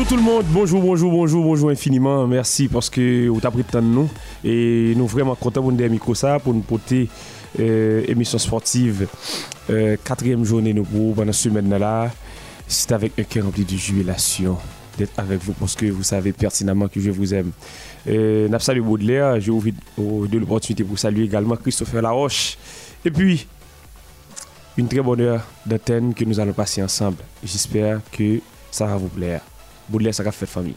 Bonjour tout le monde, bonjour, bonjour, bonjour, bonjour infiniment. Merci parce que vous avez pris le temps de nous. Et nous vraiment contents pour nous micro ça, pour nous porter euh, émission sportive. Euh, quatrième journée nous pour pendant cette semaine là. C'est avec un cœur rempli de jubilation d'être avec vous parce que vous savez pertinemment que je vous aime. Euh, N'a Baudelaire, j'ai envie de l'opportunité pour saluer également Christopher Laroche. Et puis, une très bonne heure d'antenne que nous allons passer ensemble. J'espère que ça va vous plaire. Baudelaire, ça famille.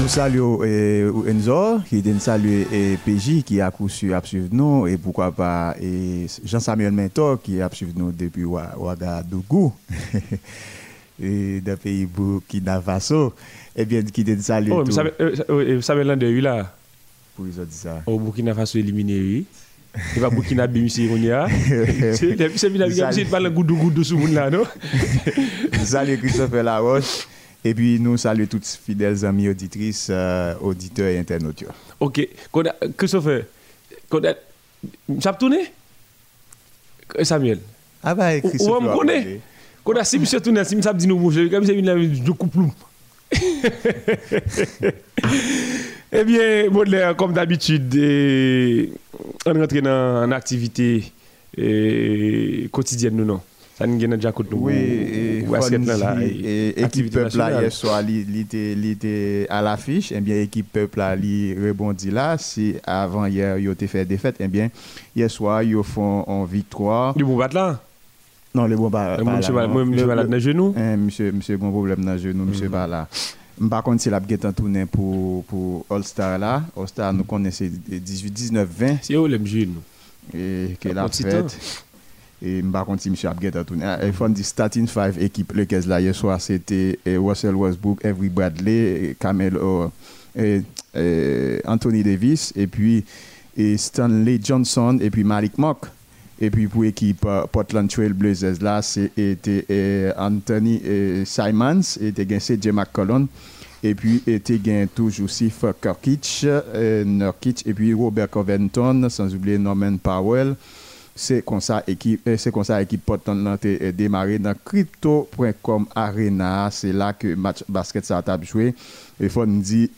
Nous saluons euh, Enzo, qui est salué et PJ qui a cousu à suivre nous et pourquoi pas et Jean-Samuel Mentor qui a suivre nous depuis Ouagadougou et d'un pays Burkina Faso. Eh bien, qui est salué. Oh, vous savez, euh, vous savez l'un de lui là? Pour ils ont dit ça. Au Burkina Faso éliminé, oui. Il va Burkina. C'est bien, il a pas Laroche. Et puis nous saluons toutes fidèles amis auditrices, euh, auditeurs et internautes. Ok. Christophe, ça a tourné Samuel Ah bah, Christophe. Ou on me connaît? Quand si monsieur tourne, si monsieur dit nous bouger, comme c'est une de coupe Eh bien, Baudelaire, comme d'habitude, on rentre dans une activité quotidienne, nous, non? Ça nous gagne déjà côté Oui, et équipe peuple là hier soir il était à l'affiche, et eh bien équipe peuple là il rebondit là, si avant hier il a fait défaite, et eh bien hier soir ils font en victoire. Du bon battre là? Non, le bon pas là. Monsieur dans genou? Eh, Monsieur monsieur bon problème dans genou, monsieur. Par contre, c'est la en tournée pour, pour All-Star là. All-Star, nous connaissons 18, 19, 20. C'est où les jeunes Et que la fête. Et par contre, M. Abget a tourné. Il faut dire starting five équipe le là hier soir, c'était Russell Westbrook, Avery Bradley, Camel et, Anthony Davis, et puis et Stanley Johnson, et puis Malik Mock. Et puis pour l'équipe Portland Trail Blazers, là, c'était Anthony Simons, et c'était CJ McCollum. Et puis, était gain toujours Kirkich, Nurkic, et puis Robert Covington, sans oublier Norman Powell c'est comme ça équipe euh, c'est comme ça équipe Portland a démarré dans crypto.com arena. C'est là que match basket ça a joué. Et faut nous dire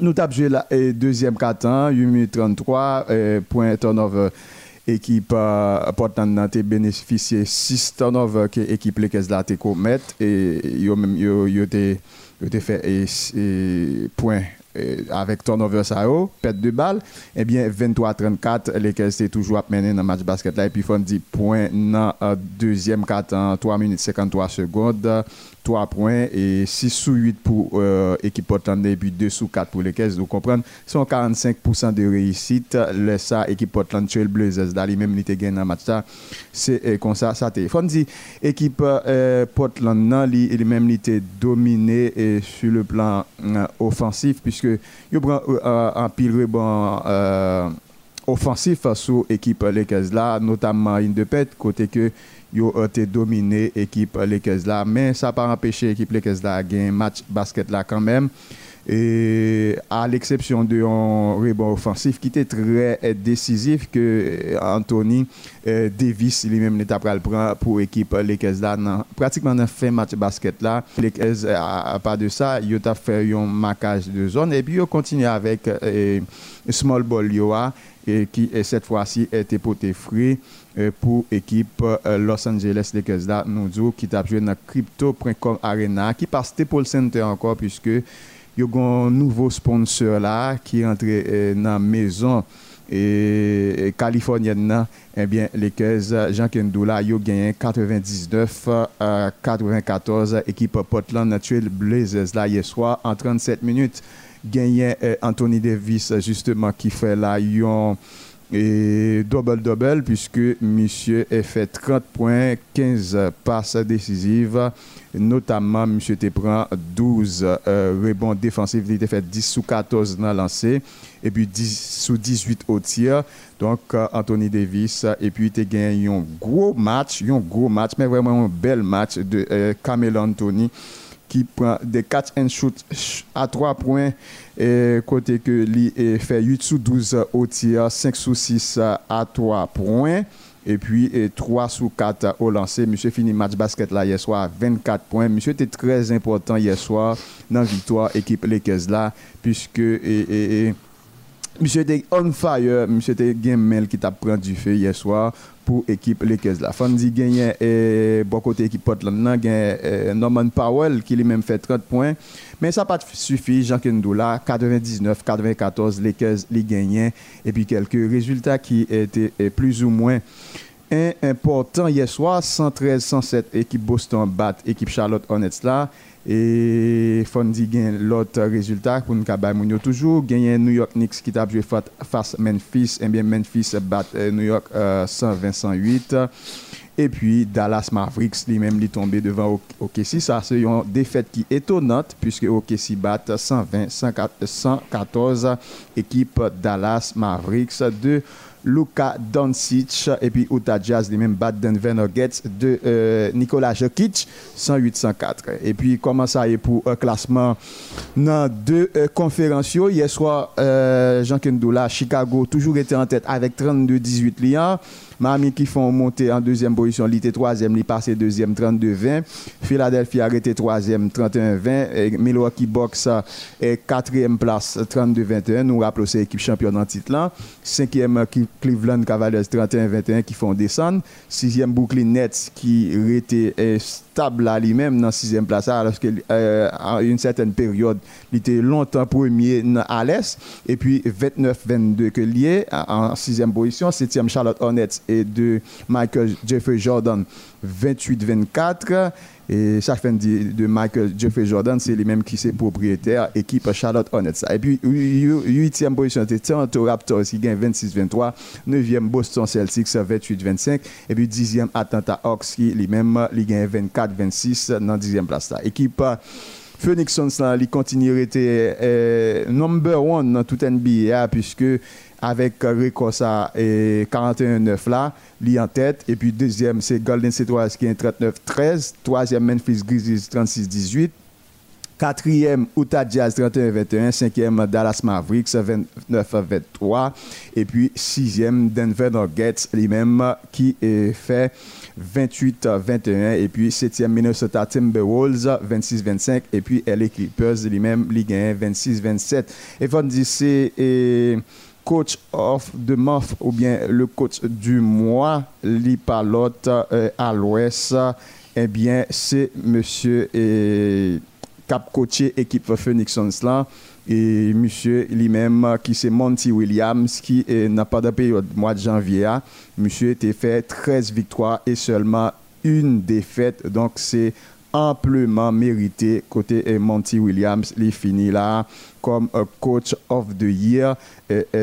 nous avons joué la euh, deuxième quart-temps 8 minutes 33 euh, point turnover équipe Portland a bénéficié 6 turnover que équipe les caisses là commet et yo yo fait et, point avec turnover ça perte de balle eh bien 23-34 les c'est toujours à mener dans le match basket là et puis font 10 points dans deuxième quart 3 minutes 53 secondes 3 points et 6 sous 8 pour euh, équipe Portland et puis 2 sous 4 pour les caisses. Vous comprenez, sont 45% de réussite. Le ça, équipe Portland Trail Blazers, dans les mêmes unités gagné le match, c'est euh, comme ça, ça Il faut dire, équipe euh, Portland, non, les mêmes unités dominées et sur le plan offensif, puisque il prend un pile rebond offensif sur l'équipe Lakers là, notamment une de pète, côté que yo été dominé équipe Lakers là mais ça pas empêché l'équipe Lakers là gagner match basket là quand même et à l'exception de un rebond offensif qui était très décisif que Anthony euh, Davis lui-même n'était pas le prendre pour l'équipe Lakers là pratiquement dans fin match basket là. Lakers à, part de ça il a fait un marquage de zone et puis il continue avec euh, small ball yo, et qui cette fois-ci porté frais euh, pour l'équipe euh, Los Angeles Lakers là. Nous qui t'a joué dans crypto.com arena qui passe pour le Center encore puisque y a un nouveau sponsor là qui est entré euh, dans la maison et californienne eh bien les Jean Kendo là a gagné 99 à 94 équipe Portland Natural Blazers là hier soir en 37 minutes. Gagné Anthony Davis justement qui fait là yon et double-double puisque monsieur a fait 30 points, 15 passes décisives, notamment monsieur te prend 12 euh, rebonds défensifs, il a fait 10 sous 14 dans lancé et puis 10 sous 18 au tir. Donc euh, Anthony Davis et puis il a gagné un gros match, un gros match mais vraiment un bel match de euh, Camelo Anthony qui prend des 4 and shoot à 3 points et côté que lui fait 8 sous 12 au tir, 5 sous 6 à 3 points. Et puis, 3 sous 4 au lancer. Monsieur finit match basket là hier soir à 24 points. Monsieur était très important hier soir dans la victoire équipe Lakers là, puisque monsieur était on fire. Monsieur était game qui t'a pris du feu hier soir pour l'équipe Lakers là. Fondi gagné et bon côté équipe Portland là, gagné Norman Powell qui lui-même fait 30 points. Mais ça pas suffi. Jean Kendoula, 99, 94, Lakers les gagnent. Et puis quelques résultats qui étaient plus ou moins importants hier soir. 113, 107, équipe Boston bat équipe Charlotte Hornets là. Et Fondi gagne l'autre résultat pour nous toujours. Gagne New York Knicks qui t'a joué face Memphis. Et eh bien Memphis bat euh, New York 120-108. Euh, et puis Dallas Mavericks lui-même est tombé devant OKC. Ça, c'est une défaite qui est étonnante puisque OKC bat 120, 114 équipe Dallas Mavericks de Luka Doncic et puis Utah Jazz, les mêmes bat Denver Nuggets de euh, Nikola Jokic, 108-104. Et puis, comment ça est pour un classement dans deux euh, conférences Hier soir, euh, Jean Kendoula, Chicago, toujours été en tête avec 32-18 liens. Miami qui font monter en deuxième position, il était troisième, il passé deuxième 32-20. Philadelphie arrêté troisième 31-20. Milwaukee Bucks est quatrième place 32-21. Nous rappelons c'est l'équipe championne en titre là. Cinquième Cleveland Cavaliers 31-21 qui font descendre. Sixième Brooklyn Nets qui était stable là lui-même dans sixième place alors qu'à euh, une certaine période, il était longtemps premier à l'est. Et puis 29-22 que lié en sixième position. Septième Charlotte Hornets et de Michael Jeffrey Jordan 28-24. Et ça fait de Michael Jeffrey Jordan, c'est lui-même qui est propriétaire, équipe Charlotte Hornets. Et puis, 8e position, c'était Toronto Raptors qui gagne 26-23. 9e Boston Celtics 28-25. Et puis, 10e Atlanta Hawks qui lui-même gagne 24-26 dans 10e place. Équipe Phoenix Suns, là, il continue à être euh, number one dans toute NBA puisque avec Recosa et 41-9 là, li en tête. Et puis deuxième, c'est Golden State qui est 39-13. Troisième, Memphis Grizzlies 36-18. Quatrième, Utah Jazz 31-21. Cinquième, Dallas Mavericks 29-23. Et puis sixième, Denver Nuggets, lui-même, qui est fait 28-21. Et puis septième, Minnesota Timberwolves 26-25. Et puis LA Clippers, lui-même, Ligue 1 26-27. Et vous c'est coach of the month ou bien le coach du mois, l'Ipalote euh, à l'ouest, eh bien, c'est monsieur et cap coaché équipe Phoenix Suns là et monsieur lui-même qui c'est Monty Williams qui n'a pas de période mois de janvier hein. monsieur était fait 13 victoires et seulement une défaite donc c'est amplement mérité. Côté Monty Williams il finit là comme coach of the year.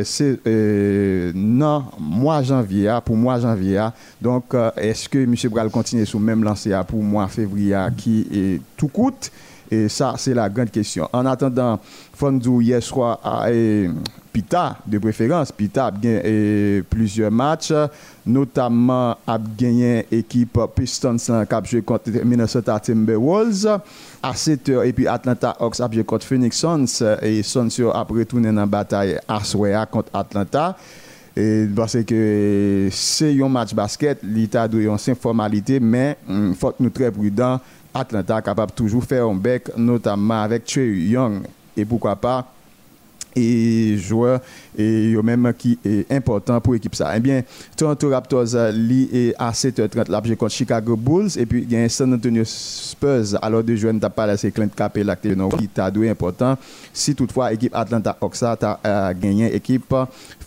C'est euh, non mois janvier pour mois janvier donc euh, est-ce que monsieur Bral continue sur même lancé pour mois février qui est tout coûte? Et ça c'est la grande question. En attendant Fondou hier soir à Pita de préférence. Pita a gagné plusieurs matchs, notamment a gagné l'équipe Pistons qui a joué contre Minnesota Timberwolves à 7 h Et puis Atlanta Hawks a joué contre Phoenix Suns et Suns a retourné dans la bataille à contre Atlanta. Et parce que c'est un match basket, l'État doit une formalité, mais il hum, faut que nous très prudents. Atlanta capable toujours faire un bec, notamment avec Trey Young. Et pourquoi pas et joueur et même qui est important pour l'équipe ça. Eh bien, Toronto Raptors euh, li est à 7h30 là contre Chicago Bulls et puis il y a San Antonio Spurs alors de joueurs n'a pas c'est Clint Capela qui t'a doué important. Si toutefois l'équipe Atlanta Hawks a euh, gagné équipe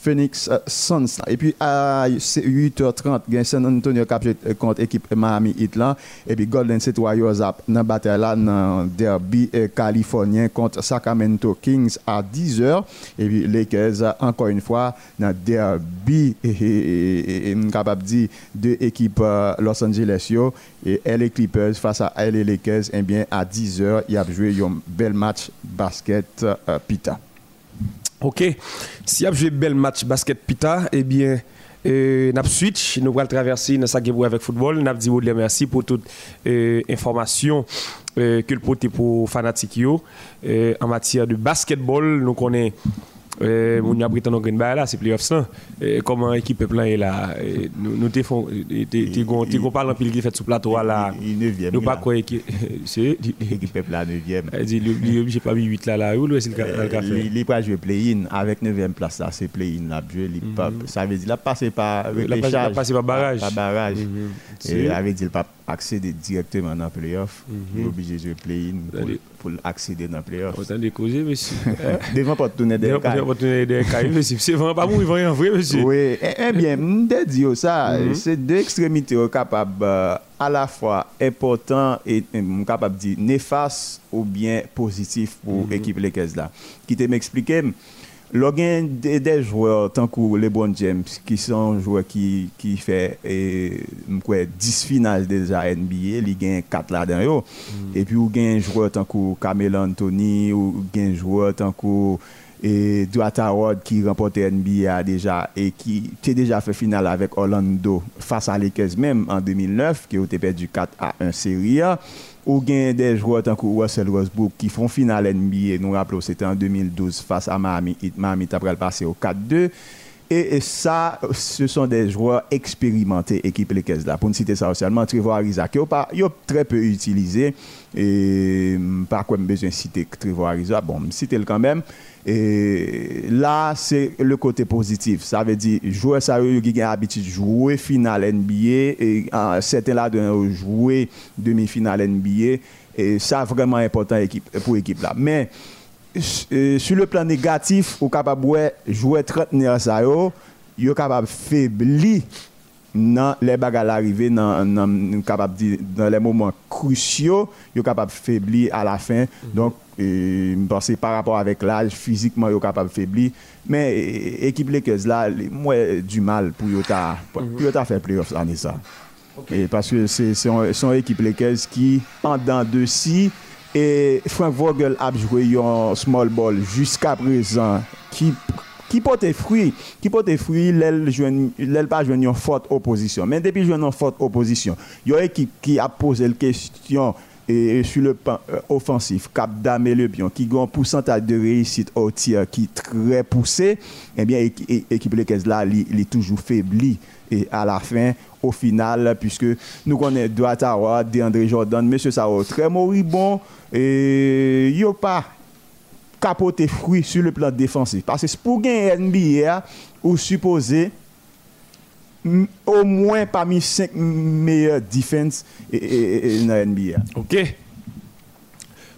Phoenix euh, Suns. Et puis à 8h30, il y a San Antonio capture contre l'équipe Miami Heat et puis Golden State Warriors dans la bataille là dans derby californien contre Sacramento Kings à 10h et puis Lakers, encore une fois, dans derby, et, de euh, Los Angeles, et LA Clippers face à LA Lakers, et eh bien, à 10h, il y a joué un bel match basket euh, Pita. Ok, si a joué bel match basket Pita, eh bien, euh, nous switch, nous allons traverser dans avec avec football. Nous merci pour toute euh, information euh, que le pote pour fanatiques en matière de basketball. Nous connaissons Euh, on a prétendu gagner là, c'est playoffs là. comment l'équipe plein est là Nous nous te font tu gon parle en pile qui fait sous plateau là. Il 9e. Nous pas quoi c'est l'équipe là 9e. Elle dit lui j'ai pas mis 8 là là est-ce qu'il a fait? Il pas jouer play-in avec 9e place là, c'est play-in là jouer mhm. ça veut dire là passer par. Passer par barrage. Par barrage. Mhm. Et avait dit pas accéder directement dans playoff, il est obligé de jouer play-in pour accéder dans playoff. Autant de causer monsieur? Devant pas tourner des c'est vraiment pas mourir en vrai, monsieur. Oui, eh, eh bien, je dis ça, mhm. c'est deux extrémités capables euh, à la fois important et capable de dire néfaste ou bien positif pour mhm. l'équipe Lakers là. Qui te m'expliquer Logan des, des joueurs tant que LeBron James qui sont joueurs qui qui fait et quoi 10 finales déjà NBA, il gagne 4 là-dedans mm. et puis ou gagne joueur tant que Carmelo Anthony ou gagne joueur tant que et Dwight Howard qui remportait NBA déjà et qui a déjà fait finale avec Orlando face à Lakers même en 2009 qui a perdu 4 à 1 série ou bien des joueurs tant que Russell Westbrook qui font finale NBA nous rappelons c'était en 2012 face à Miami Miami après passé au 4-2 et, ça, ce sont des joueurs expérimentés, équipe Lakers là. Pour ne citer ça seulement, Trevor Ariza, qui est très peu utilisé. Et par quoi besoin de citer Trevor Ariza? Bon, citer le quand même. Et là, c'est le côté positif. Ça veut dire, joueurs ça qui ont l'habitude de jouer finale NBA, et certains là de jouer demi-finale NBA. Et ça, vraiment important pour l'équipe là. Mais sur le plan négatif, ou capable de jouer 30 ça yo, yo capable faiblir dans les bagages arrivés dans capable dans les moments cruciaux, yo capable faiblir à la fin. Donc euh, pense par rapport avec l'âge physiquement yo capable faiblir mais équipe Lakers là moi du mal pour yo ta pour yo ta faire playoffs année ça. Et parce que c'est son équipe Lakers qui pendant de si et Frank Vogel a joué un small ball jusqu'à présent qui porte fruit, qui porte fruit, l'aile pas joué une forte opposition. Mais depuis joué une forte opposition, il y a une équipe qui a posé la question et sur le plan euh, offensif, Cap Dame le Bion, qui a un pourcentage de réussite au tir qui est très poussé, eh bien, l'équipe il est toujours faibli. Et à la fin, au final, puisque nous connaissons Howard, DeAndre Jordan, monsieur Sao, très moribond, et il n'y a pas capoté fruit sur le plan défensif. Parce que pour gagner NBA, ou supposé au moins parmi 5 meilleurs défenses dans NBA. Ok.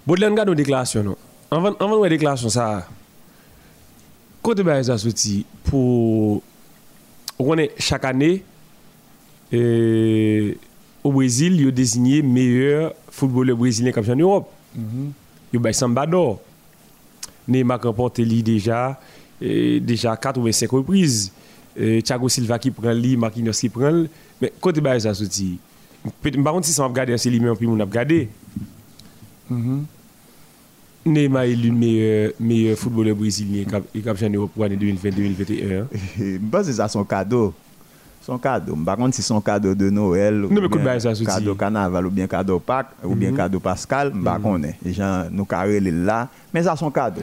Baudelaire, regarde nos déclarations. Avant, avant de déclaration, ça, côté de ça pour. On est chaque année, au Brésil, il a désigné meilleur footballeur brésilien comme en Europe. Il a Samba d'or. Neymar remporté lui déjà, déjà 4 ou 5 reprises. Thiago Silva qui prend lui, Marquinhos qui prend. Mais côté de ça, sorti. Par contre, si ça m'a regardé, c'est lui-même qui m'a regardé. Neymar est le meilleur, meilleur footballeur brésilien qui a gagné pour l'année 2020-2021. Je pense que c'est son cadeau. Son cadeau. Par contre, si son cadeau de Noël, ou bien cadeau carnaval, ou bien cadeau Pâques, ou bien mhm. cadeau Pascal, je ne sais Les gens nous carrent là. Mais ça, son cadeau.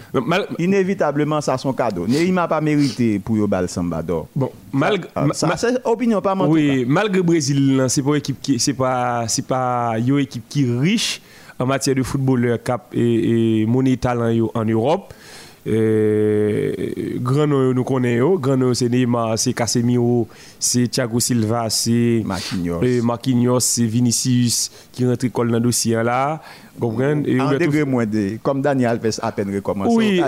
Inévitablement, ça, son cadeau. Il m'a pas mérité pour le Sambador. Bon, malgré. Ça, c'est opinion pas mon Oui, malgré le Brésil, c'est pas équipe qui. C'est pas, c'est pas une équipe qui riche en matière de footballeur cap et, et monnaie talent en Europe. Grand nom nous connaissons, grand c'est Neymar, c'est Casemiro, c'est Thiago Silva, c'est Marquinhos, Marquinhos c'est Vinicius qui rentre dans le dossier là. Comprenez En degré moins de, comme Daniel Alves a peine recommencé. Oui,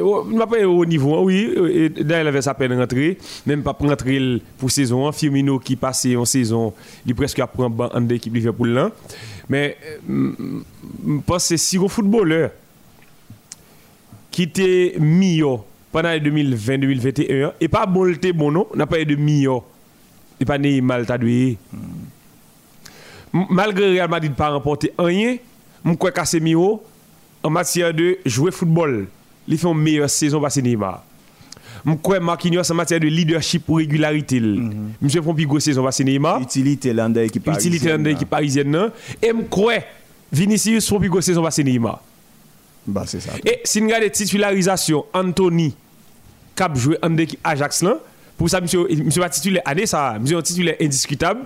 on pas au niveau, oui, Daniel Alves a peine rentré, même pas rentrer pour saison, Firmino qui passait en saison, il presque a pris un d'équipe Liverpool là. Mais je pense que c'est si gros footballeur qui était meilleur pendant 2020-2021 et pas bon bon non, n'a pas de meilleur. Et pas Neymar t'a doué. Malgré Real Madrid pas remporté rien, je crois Casemiro en matière de jouer football, il fait une meilleure saison que Neymar. Je crois Marquinhos en matière de leadership ou régularité. Une plus grosse saison que Neymar. Utilité l'an d'équipe parisienne. Utilité l'an d'équipe parisienne. Et je crois Vinicius grosse saison que Neymar. Bah, c'est ça. Et si nous regardons titularisation, Anthony, cap jouer en équipe Ajax là. Pour ça, monsieur, monsieur va titulaire année ça, monsieur un titulaire indiscutable.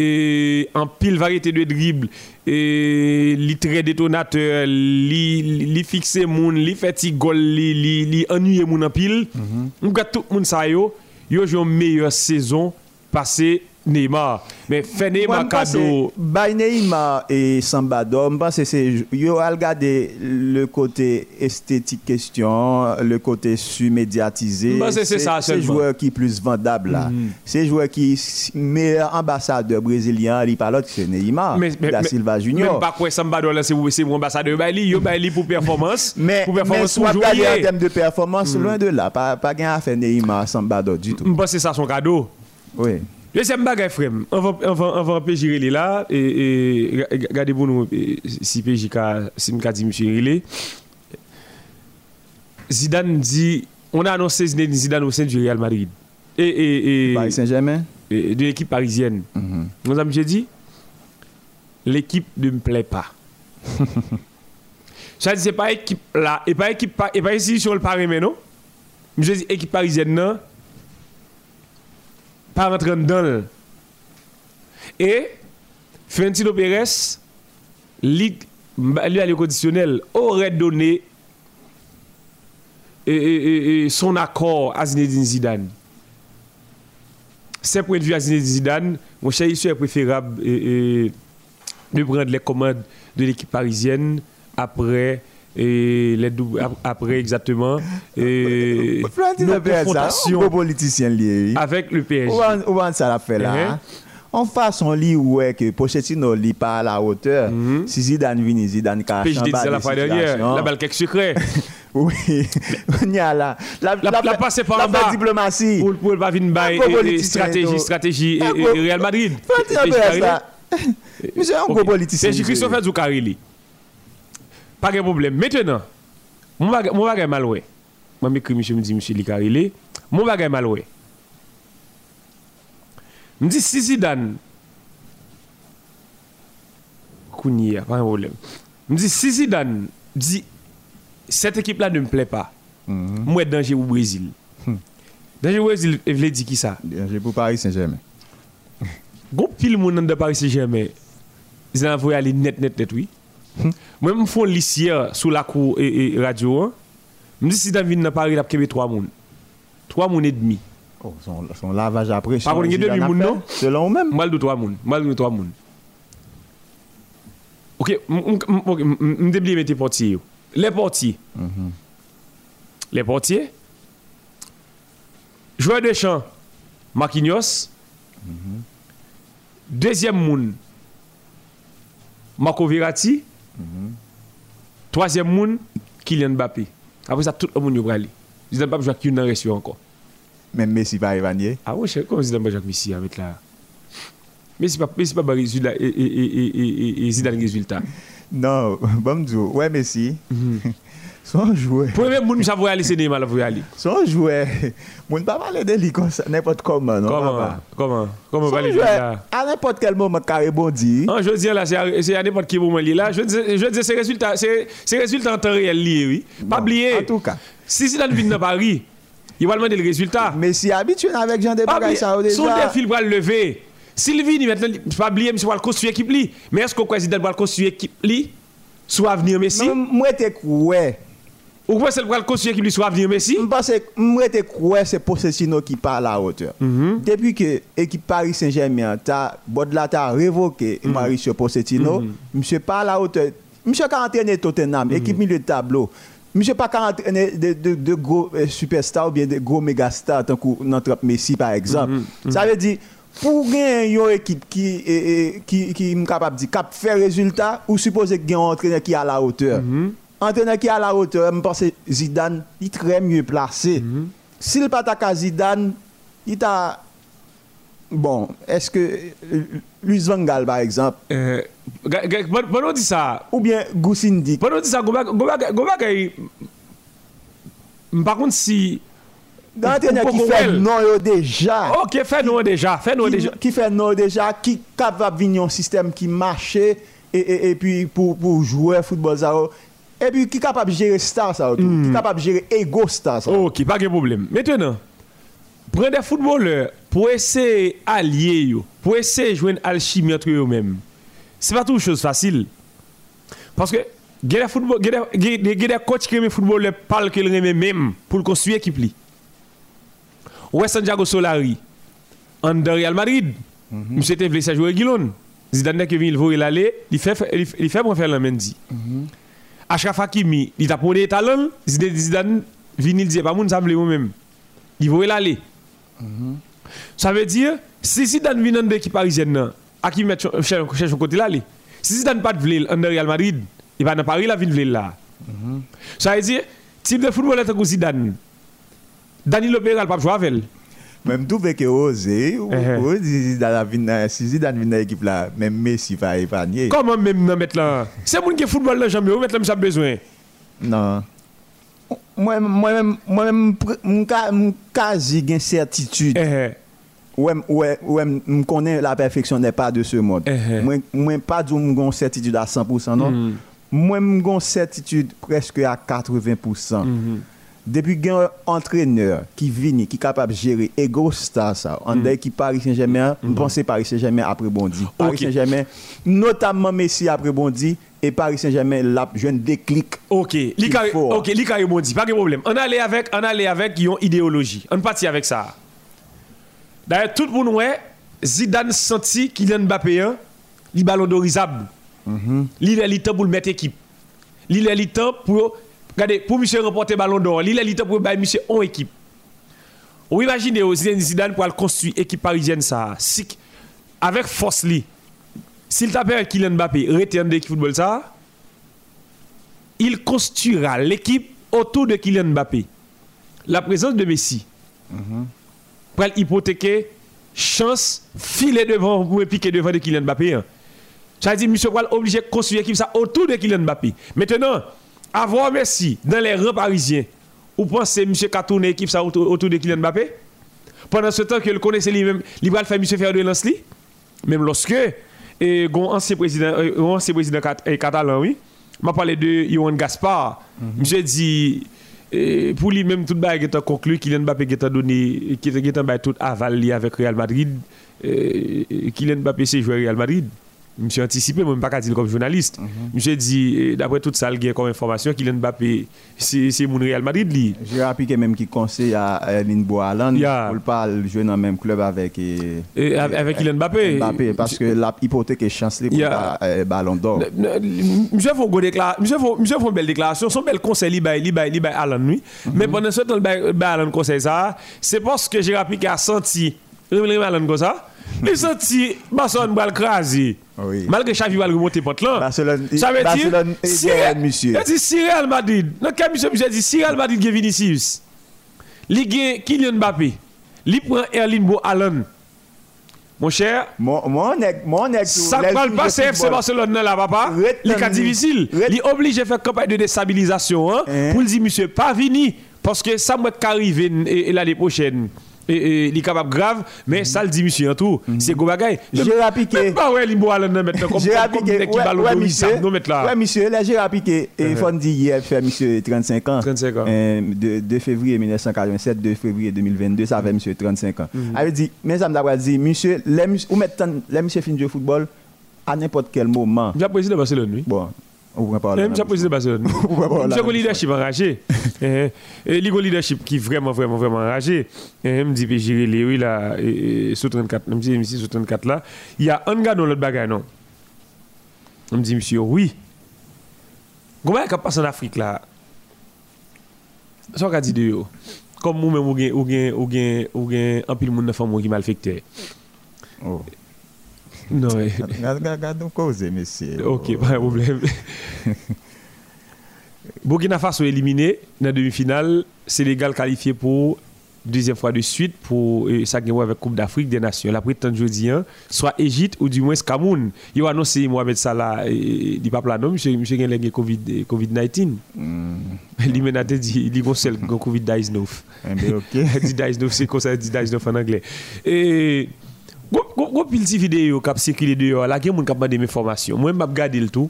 Et en pile variété de dribble, et li très détonateur, li, li fixe moun, gol, li, li, li ennuyer moun en pile. Mm -hmm. tout moun sa yo, yo joué une meilleure saison passée Neymar. Mais fait Neymar cadeau. By Neymar et Sambado, je pense que c'est. Yo le côté esthétique question, le côté sous-médiatisé. c'est ça, c'est joueur qui est plus vendable là. Mm. C'est joueur qui est meilleur ambassadeur brésilien, il parle que c'est Neymar, mais, mais, da Silva Junior. Même pas quoi Sambado là, c'est mon ambassadeur? Bah, il Baili pour performance. mais, pour performance mais soit en termes de performance, mm. loin de là. Pas, pas gain à faire Neymar, Sambado du tout. Que c'est ça son cadeau. Oui. Deuxième bagage, frère. On va, on va, on va gérer les là. Et, et regardez pour nous si PJK, si je dit monsieur Rilé. Zidane dit, on a annoncé Zidane au sein du Real Madrid. Et, et, et Paris Saint-Germain De l'équipe parisienne. Mm -hmm. Nous dit, l'équipe ne me plaît pas. Ça dit, c'est pas équipe là, et pas équipe, et pas ici sur le Paris, mais non. Je dis, équipe parisienne, non pas rentrer dedans. Et Florentino Pérez, lui, lui à conditionnel, aurait donné son accord à Zinedine Zidane. C'est point de vue à Zinedine Zidane, mon cher, il serait préférable de prendre les commandes de l'équipe parisienne après et les après exactement et nos confrontations politicien lié avec le PSG. Où va ça la fait là En face, on lit ouais que Pochettino lit pas à la hauteur. Si Zidane vient, Zidane. Puis je disais la fois dernière, la balle quelque secret. oui, on y a là. La, la, la, la passe par en bas. diplomatie. Pour, pour pas venir stratégie, stratégie et, Real Madrid. Monsieur, un gros politicien. C'est Christopher Zoukarili. Pas de problème. Maintenant, mon bagage mal ouais. Moi, m'écris, monsieur, me dit, monsieur Licarilé, mon bagage mal ouais. Me dit, si Zidane, Kounia, pas de problème. Me dit, si Zidane dit, cette équipe-là ne me plaît pas, moi, danger au Brésil. Danger au Brésil, il veut dire qui ça? Danger pour Paris Saint-Germain. Gros pile monde de Paris Saint-Germain, ils ont aller net, net, net, oui. Moi, je fais un lycée sous la cour et, radio. Je me dis si David n'a pas il a trois moun. Trois moun et demi. Oh, son, son lavage après. Par contre, il y a deux moun, non? Selon même. Mal de trois moun. Mal de trois moun. Ok, je mettre les portiers. Les portiers. Les portiers. Joueur de champ, Marquinhos. Deuxième moun, Marco Verratti. Troisième monde, Kylian Mbappé. Après ça, tout le monde va aller. Zidane pas jouer qui dans réussi encore. Même Messi pas évanouir. Ah oui, comment Zidane pas jouer Messi avec là. Messi pas Messi pas résultat et et et et Zidane résultat. Non, bon ouais Messi. Son joueur. Premier va aller c'est Neymar va aller. Son joueur. Moun pas parler de lui comme ça n'importe comment non. Comment? Comment? Comment va aller À n'importe quel moment carré bondi. Non, je dis là c'est à n'importe quel moment là, je dis je dis c'est résultat c'est c'est résultat en temps réel lié oui. Pas oublier. En tout cas. Si Zidane vient dans Paris, il va demander le résultat. Mais si habitué avec Jean Debagay ça déjà. Son défi va le lever. S'il vient maintenant, pas oublier monsieur va construire équipe li. Mais est-ce que président va construire équipe li? Soit avenir Messi? Moi t'es ouais. Ou quoi c'est le construire qui lui soit venir Messi? Parce que moi te crois c'est Pochettino qui parle à hauteur. Mhm. Depuis que l'équipe Paris Saint-Germain ta Bodla t'a révoqué Mhm. Mauricio Pochettino, monsieur parle à hauteur. Monsieur a entraîné Tottenham, équipe milieu de tableau. Monsieur pas qu'à entraîner de, de, de gros euh, superstars ou bien de gros mégastars tant que notre Messi par exemple. Ça veut dire pour gagner une équipe qui qui qui qui est capable de faire résultat ou supposer qu'il y a un entraîneur qui est à la hauteur. Entraîneur qui est à la hauteur, je pense que Zidane est très mieux placé. S'il pas ta Zidane, il t'a Bon, est-ce que Luis Van Gaal par exemple? Euh, dit ça, ou bien Goussindi pendant dit ça. Par contre, si. Entraîneur qui fait non déjà. Ok, fais nous déjà. Nous qui, déjà. qui fait non déjà, qui capable venir un système qui marche et, et, et puis pour, pour jouer football ça, Et puis, qui est capable de gérer star ça? Qui est capable de gérer ego star ça? Ok, pas de problème. Maintenant, prenez des footballeurs pour essayer d'allier, pour essayer de jouer une alchimie entre eux-mêmes. C'est pas toujours chose facile. Parce que, il y a des coachs qui aiment le football, le parlent qu'ils aiment même pour le construire équipe. li. Ouais, Santiago Solari, en Real Madrid, monsieur était venu jouer Guilon. Zidane qui vient le voir il fait il fait- il fait pour faire la Mendy. Achraf Hakimi, il t'a pris des talents, Zidane il dit pas moun ça me moi-même. Il voit l'aller. Ça veut dire si Zidane vient dans l'équipe parisienne, Hakimi cherche côté là. Si Zidane pas de vle en Real Madrid, il va dans Paris la là? Ça veut dire type de football est comme Zidane. Danilo Pereira pas jouer avec. Même tout fait que osé, ou Eh, eh. si Zidane vient dans l'équipe là, même Messi va épargner. Comment même nan mettre là? C'est moun qui football là jamais, ou mettre là m'sa besoin? Non. Moi, moi-même, moi, quasi une certitude. Eh. Ouais, ouais, ouais, me connais la perfection n'est pas de ce monde. Moi, moi pas dire une gon certitude à 100%, non. Mm. Moi, une certitude presque à 80%. Depuis qu'il y a un entraîneur qui vient, qui est capable de gérer ego star ça, en Mm. qui Paris Saint-Germain, je pense Paris Saint-Germain après Bondi. Paris. Saint-Germain, notamment Messi après Bondi, et Paris Saint-Germain, je ne déclic. OK, li ka faut, OK, li ka rebondi, pas de problème. On allait avec on allait avec yon idéologie. On parti avec ça. D'ailleurs tout le monde ouais, Zidane senti Kylian Mbappé hein, li ballon d'orisable. Li est temps pour le mettre équipe. Li est temps pour regardez pour monsieur remporter ballon d'or, li est pour monsieur en équipe. Ou imaginez oh, Zidane pour construire équipe parisienne ça. Si, avec force li. S'il t'appelle Kylian Mbappé, en d'équipe football ça, il construira l'équipe autour de Kylian Mbappé. La présence de Messi pour hypothéquer chance filer devant pour piquer devant de Kylian Mbappé. hein. Ça veut dire monsieur obligé de construire l'équipe ça autour de Kylian Mbappé. Maintenant, avoir Messi dans les rangs parisiens, vous pensez monsieur qu'a tourné l'équipe ça autour, autour de Kylian Mbappé? Pendant ce temps que le connaissait lui-même, il va le faire monsieur faire de lance li même lorsque et ancien président euh, ancien président cat- catalan oui. M'a parlé de Johan Gaspard. Monsieur dit eh, pour lui même tout bail est conclu Kylian Mbappé a donné qui est tout aval li avec Real Madrid eh, eh, Kylian Mbappé c'est joueur Real Madrid Monsieur anticipé, moi, je ne pas dire comme journaliste. Monsieur dit, eh, d'après tout ça, il y a comme information, Kylian Mbappé, c'est mon Real Madrid. Li. J'ai rappelé même qui conseille à Erling Boalan Yeah. pour pas jouer dans le même club avec eh, Et avec avec Kylian Mbappé. Mbappé parce que la hypothèque est chancelier pour le ballon d'or. Monsieur faut une belle déclaration, son bel conseil li bay Alan oui. Mais pendant ce temps le bay bay Alan conseil ça, c'est parce que j'ai rappelé qu'il a senti Alan comme ça. Il senti Barcelone bal craser. Oui. Malgré Xavi va remonter porte là. Barcelone- ça veut Barcelone dire si monsieur. Il dit si Real Madrid. Dans quel monsieur monsieur dit si Real Madrid gagne Vinicius. Li gagne Kylian Mbappé. Li prend Erling Bo Haaland. Mon cher, Mon mon nèg mon nèg ça parle pas CFC Barcelone non, là, papa. Li. difficile. Rete- Il est obligé faire campagne de déstabilisation hein, Hein? pour le dire, monsieur, pas vini. Parce que ça va arriver et- et l'année prochaine. Et, est capable grave, mais ça le dit, monsieur, en tout. C'est go bagay. J'ai rappiqué. Même pas ouais, Limbo Allen maintenant, comme l'équipe ballon ouais, monsieur. nous mettre là. Ouais, monsieur, là, j'ai rappiqué. Et faut dire hier, fait monsieur 35 ans. 35 ans. Euh, de, 2 février 1987, 2 février 2022, ça fait monsieur 35 ans. Mhm. avait dit, mes amis d'avoir dit, monsieur, les monsieur fin au football, à n'importe quel moment. J'ai président de Barcelone, oui. Bon, va pas Même j'ai président de Barcelone. J'ai un leadership enragé. Il a un leadership qui est vraiment, vraiment, vraiment enragé. Il me dit, puis j'irai les là, sous 34, je me dit, monsieur, sous 34 là, il y a un gars dans l'autre bagaille, non? Il me dit, monsieur, oui. Comment est-ce passe en Afrique là Ça, on dit de. Comme nous-mêmes, ou gen, ou gen, ou gen, ou gen, un pile monde de femmes qui malfecté. Oh. Non, mais. Regarde, regarde, regarde, donc cause, monsieur. Ok, pas de problème. Burkina Faso éliminé dans la demi-finale. Sénégal qualifié pour deuxième fois de suite pour euh, ça gagne avec Coupe d'Afrique des Nations. La prétendue jeudi, hein, soit Égypte ou du moins Cameroun. Il a annoncé Mohamed Salah et dit pas non, monsieur monsieur Covid eh, Covid-19. Il m'a dit il seul le Covid-19. Eh bien, ok. Il dit 19 c'est comme ça il dit 19 en anglais. Et Gwo pil ti videyo kap sekile deyo, la gen moun kap mande me formasyon. Mwen map gade l tou,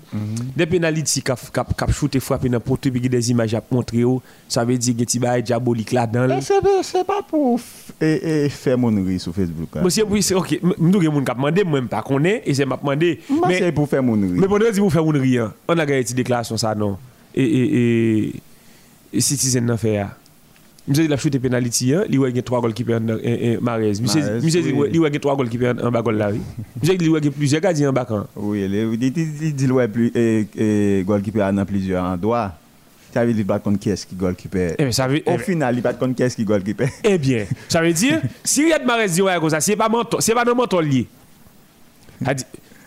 de penaliti kap choute fwape nan pote pi ge des imaj ap montre yo, sa ve di gen ti baye diabolik la dan l. Se pa pou fè moun ri sou Facebook. Mwen se pou, ok, mdou gen moun kap mande, mwen pa konen, e se map mande. Mwen se pou fè moun ri. Mwen pwede di pou fè moun ri, an a gaye ti deklasyon sa non. E, e, e, citizen nan fè ya. Mse di la choute penaliti, li wè gen 3 gol kipe an Marez. Mse di li wè gen 3 gol kipe an bagol la. Mse di li wè gen plizye gadi an bakan. Oui, li di li wè gol kipe an an plizye an doa. Sa ve li bat kon kes ki gol kipe. Au final, li bat kon kes ki gol kipe. Eh bien, sa ve di, si Riyad Marez di wè kon sa, se pa nan menton li.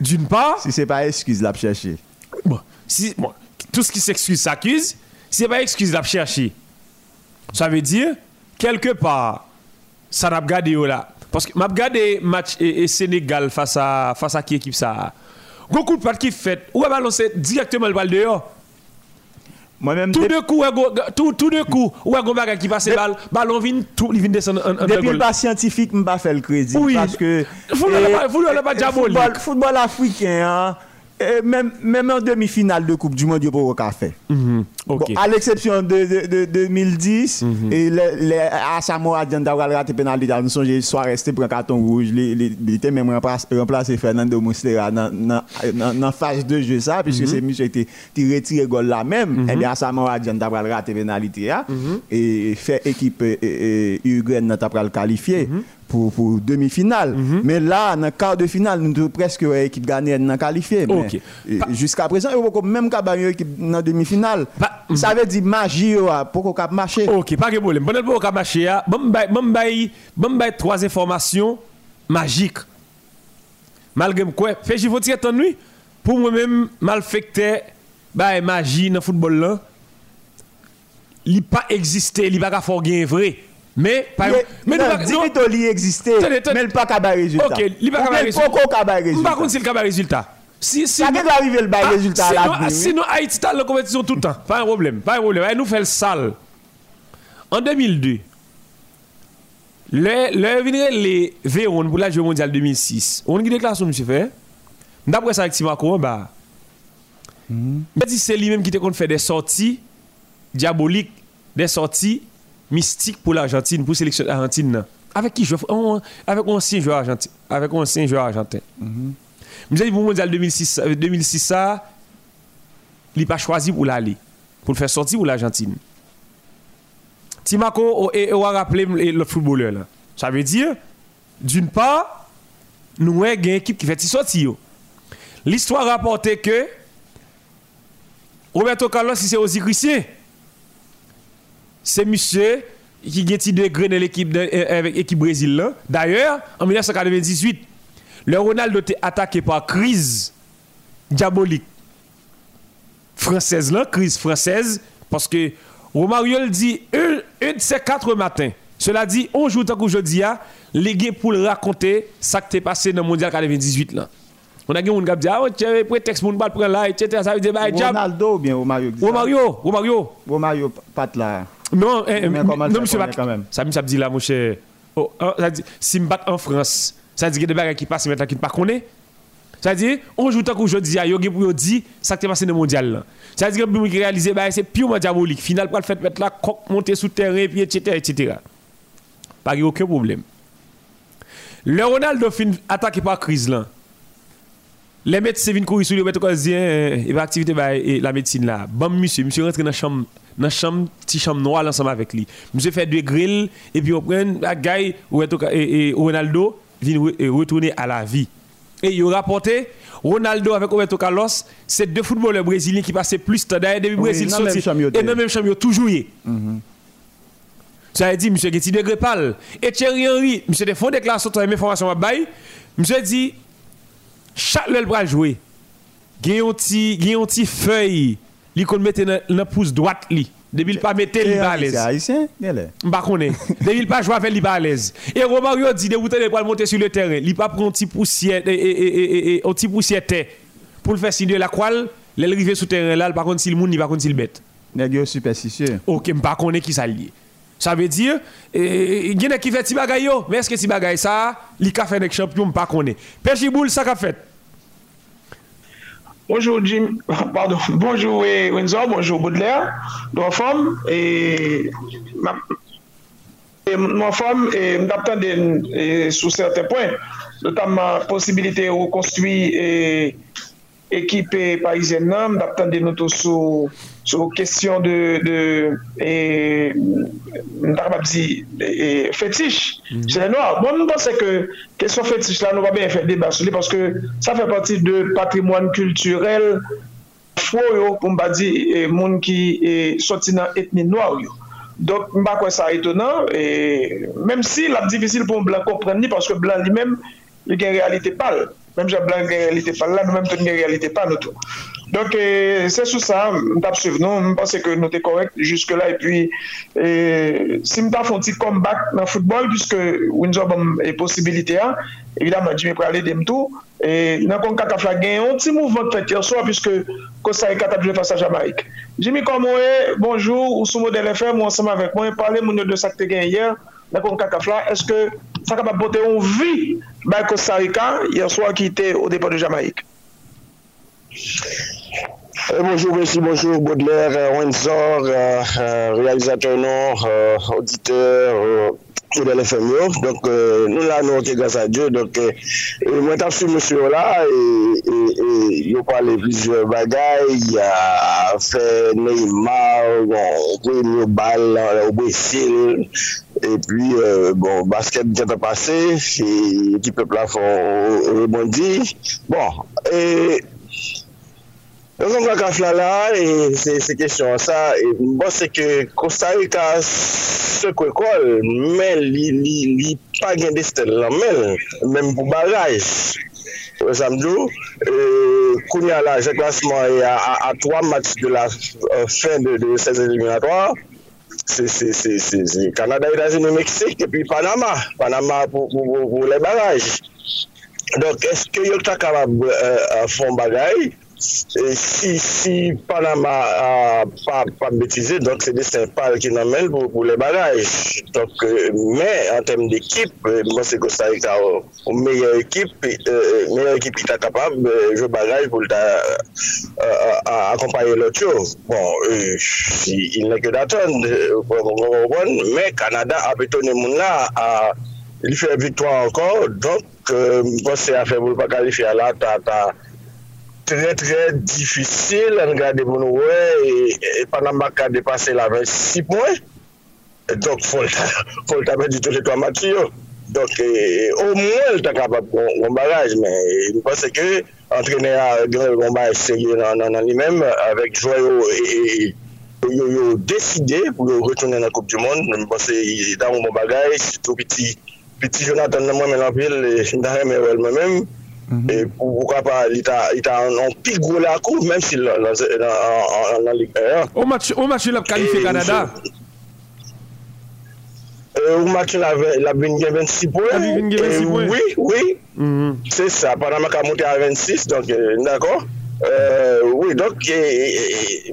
D'une part... Si se pa ekskiz la pchershi. Bon, tout se ki se ekskiz sa akiz, se pa ekskiz la pchershi. Ça veut dire, quelque part, ça n'a pas gardé là. Parce que m'a regardé match et, Sénégal face à face à qui équipe ça? Beaucoup de qui fait, ou balancer directement le bal dehors? Moi-même tout de coup tout tout de coup ou un bagage qui passe balle ballon vient tout il vient descendre en Depuis pas scientifique, m'pas fait le crédit oui. parce que football pas football, football africain hein, même, même en demi-finale de Coupe du Monde, il n'y a pas fait. Mm à l'exception de, de, de, 2010, mm -hmm. et les, Dianda raté pénalité, nous sommes soit resté pour un carton rouge, il était même remplacé Fernando Muslera dans la phase de jeu, ça, puisque mm -hmm. c'est monsieur qui était retiré goal là même, mm -hmm. et bien Asamoah Dianda raté pénalité, et fait équipe Uruguay n'a pas qualifié pour, pour demi-finale. Mm -hmm. Mais là, dans le quart de finale, nous avons presque l'équipe ghanéenne n'a qualifié. Okay. Jusqu'à présent, il y a même cabaret équipe dans demi-finale. Ça veut dire magie pour qu'on marcher. OK, pas de problème. Pendant pour qu'on marcher, bon bon trois informations magiques. Malgré quoi, fait j'y faut tirer nuit pour moi-même malfecter bah magie dans le football là. Il pas existé, il pas fort gain vrai. Mais, par exemple, mais non, non, li existait, mais pas qu'à résultat. Ok, il pas qu'à résultat. Pourquoi résultat? Par contre, c'est le résultat. Si, si, ça nous, arriver le bas résultat sinon, là. Sinon, Haïti a la compétition tout le temps. Pas un problème, pas un problème. Elle nous fait le sale. En 2002, le, le les Véron pour la Jeux mondiale 2006. On a une déclaration, monsieur fait. D'après ça, avec Timako, bah, mm. c'est lui-même qui te fait des sorties diaboliques, des sorties mystique pour l'Argentine, pour la sélection argentine. Avec qui je Avec un ancien joueur argentin. Avec un ancien joueur argentin. -hmm. Je dis pour le mondial 2006, 2006 ça, il n'a pas choisi pour l'aller, pour le faire sortir pour l'Argentine. Timaco on a rappelé le footballeur là. Ça veut dire, d'une part, nous avons une équipe qui fait sortir. L'histoire rapporte que Roberto Carlos, c'est aussi Christian c'est monsieur qui a été degré dans l'équipe euh, avec l'équipe Brésil D'ailleurs, en 1998, le Ronaldo était attaqué par crise diabolique française là, crise française parce que Romario dit un, de ces quatre matins. Cela dit, on joue tant qu'aujourd'hui, les pour le raconter ça qui est passé dans le mondial 98 là. On a des gens qui disent, ah, tu as prétexte pour prendre là, etc. Ça veut dire, bah, Ronaldo ou bien Romario Romario, Romario. Romario, pas là. Non, eh, non, monsieur quand même. Ça me dit là, mon cher. Oh, oh, ça dit, si je en France, ça dit que des bagages qui passent maintenant qui ne pas connaît. Ça dit, on joue tant qu'aujourd'hui, il y a dire ça qui est passé dans le mondial. Ça dit que pour réaliser, bah, c'est purement diabolique. Final, pour le fait mettre la coque, monter sous terrain, puis etc. etc. Pas aucun problème. Le Ronaldo fin attaqué par crise là. Les médecins viennent courir sur le médecin, il va activité la médecine là. Bon, monsieur, monsieur rentre dans la chambre dans la chambre, petite chambre noire ensemble avec lui. Monsieur fait deux grilles et puis on prend la guy et Ronaldo vient retourner à la vie. Et il a rapporté Ronaldo avec Roberto Carlos, c'est deux footballeurs brésiliens qui passaient plus de temps depuis le Brésil sorti et dans le même champion toujours. Mm Ça a dit monsieur Getty de Grépal et Thierry Henry, monsieur des fonds déclaration de information à bail. Monsieur dit chaque le bras jouer. Une petite feuille li kon mette nan pouce droite li. Depuis pas mettre li pas à l'aise. haïtien, M'pa connaît. Depuis pas jouer avec li pas à l'aise. Et Romario dit de vous pour monter sur le terrain, li pas prend un petit poussière et et et un petit poussière terre pour le faire signer la qual, l'arrivée sur terrain là, par contre si le monde, pas contre si le bête. Nèg superstitieux. OK, m'pa connaît qui ça lié. Ça veut dire, il y a qui fait bagay yo, mais est-ce que si bagay ça, li ka fait avec champion, pas connaît. Perchiboul, ça qu'a fait? Bonjour Jim, pardon, bonjour Windsor, bonjour Baudelaire, nou fòm, nou fòm, nou ap tande sou certain point, notamman posibilite ou konstwi ekipe Parisien nam, non, dap tan de noto sou sou kesyon de, de mdarbabzi fetish, jè nou a, bon nou pense ke kesyon fetish la nou va ben fè deba sou li, parce que sa fè pati de patrimoine kulturel fwo yo, pou mba di moun ki soti nan etni noa yo. Dok mba kwen sa etonan, mèm si la difisil pou m blan kompren ni, parce que blan li mèm li gen realite pal. Mem jan blan gen realite pal la, nou menm ton gen realite pal nou tou. Donk, se sou sa, m tap suiv nou, m pense ke nou te korek juske la, e pi si m ta fon ti comeback nan foutbol, puisque Windsor bom e posibilite a, evidaman, jime prale dem tou, nan kon kakafla gen yon ti mouvment fet yon soa, puisque kosa e katabile fasa Jamaik. Jime kon mwen, bonjou, ou sou model FM, ou ansama vek mwen, pale moun yo de sakte gen yon, nan kon kakaf la, eske sa kapap bote on vi bay Costa Rica yanswa ki te o depo de Jamaik. Euh, bonjour, merci, bonjour Baudelaire, euh, Windsor, euh, euh, réalisateur nord, euh, auditeur, euh, tout de l'FMO. Donc, nous là, nous, ok, grâce à Dieu. Donc, moi, t'as su monsieur là, et il parle plusieurs bagailles, il a fait Neymar, on a pris le balle, on a E pi, euh, bon, basket di jan te pase, ki pepla fon rebondi. Bon, e... Yon kon kaka fla la, e se kesyon sa, e bon se ke Kosta Rika se kwe kol, men li, li, li pa gen destel lan men, men pou baraj. Wè samdou, e, euh, koun ya la, jè klasman e a 3 match de la euh, fin de 16 eliminatoir, Kanada, Etats-Unis, Meksik, epi Panama. Panama pou le baraj. Donk, eske yo ta kabab euh, euh, fon bagay? si, si Panama a pa, pa betize, donk se de Saint-Paul ki nan men pou, pou le bagaj. Donk euh, men, an tem d'ekip, euh, mwen se Costa Rica ou meyye ekip, meyye ekip ki ta kapab, euh, jo bagaj pou ta akompaye lot yo. Bon, il ne ke daton, men Kanada apetone moun la a li fè vitwa ankon, donk mwen se a fè pou pa kalifi ala ta ta tre tre difisil an gade pou nou we e Panamaka depase la 26 pouen donk fol tabe di tout eto amati yo donk o mwen ta kapap kon baraj men mi pase ke entrene a Grel Gombay seri nan li men avek jwayo yo deside pou yo retounen nan Koupe du Monde. Mi pase dan mwen bagaj tou piti Jonathan nan mwen men anpil nan mwen men mwen men E pou pou ka pa li ta an pi gwo la kou menm si nan lig Ou match la kalife Kanada? Ou match la bin gen 26 pouen Oui, oui, mm-hmm. se sa Panama ka monte a 26 D'akor Oui, donk,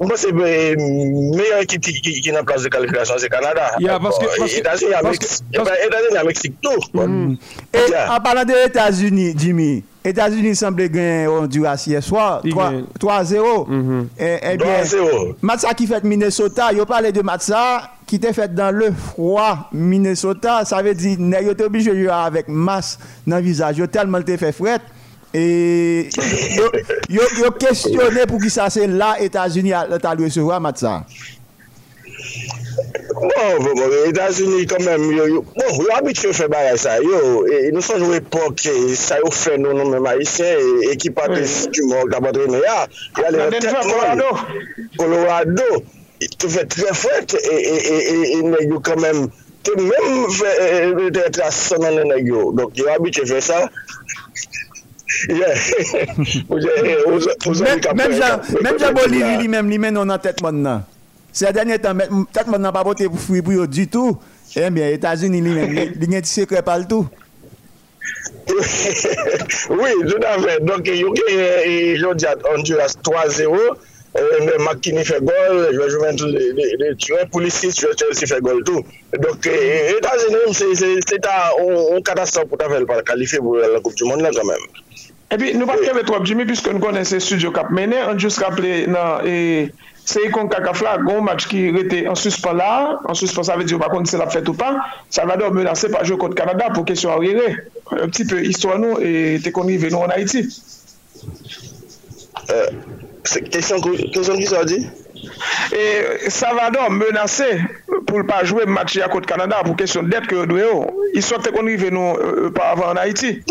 mwen se meyè ki nan plas de kalifikasyon se Kanada. Ya, paske... Etasini a Meksik tou. E, an palan de Etasini, Jimmy, Etasini semble gen Honduras yeswa, 3-0. 3-0. Matsa ki fèt Minnesota, yo pale de Matsa ki te fèt dan le froid Minnesota, sa ve di, yo te oblige yo avèk mas nan vizaj, yo telman te fè fret, E yo kestyone pou ki sa se la Etasuni ta lwesevwa mat sa? Bon, Etasuni kanmem, yo abitye fe bagay sa, yo, nou son nou epok, sa yo fe nou nou men maisyen, ekipate stumon kapatre me ya, yale yo tetman, Colorado, tou fe tre fwet, e nou yo kanmem, te men fwe, te trasan nan nan yo, yo abitye fe sa, Mèm Jaboli li li mèm li mè non nan tèt moun nan. Se a denye tan, tèt moun nan pa bote pou fwi pou yo du tout, e eh mè Etasouni li mèm, li gen ti sekre pal tout. oui, tout avè. Donk yo gen yon diat Honduras 3-0, Makini fè gol, Juventus lè tue, Pulisic fè gol tou. Donk Etasouni mè, se ta, on katastrof pou ta fè l pa kalife pou la Koupe du Monde la kanmèm. Epi nou pat keve trop jimi piske nou konen se studio kap mene, an jous kaple nan e, se yi kon kaka flag, goun match ki rete an suspan la, an suspan sa ve di ou pa kon se la fet ou pa, Salvador menase pa jou kont Kanada pou kesyon a rire. Un pti pe histwa nou e te kon rive nou an Haiti. Euh, se kesyon ki sa di? Et Salvador menacé pour ne pas jouer le match à côté Canada pour question de dette que nous avons. Ils sont qu'on nous euh, pas avant en Haïti.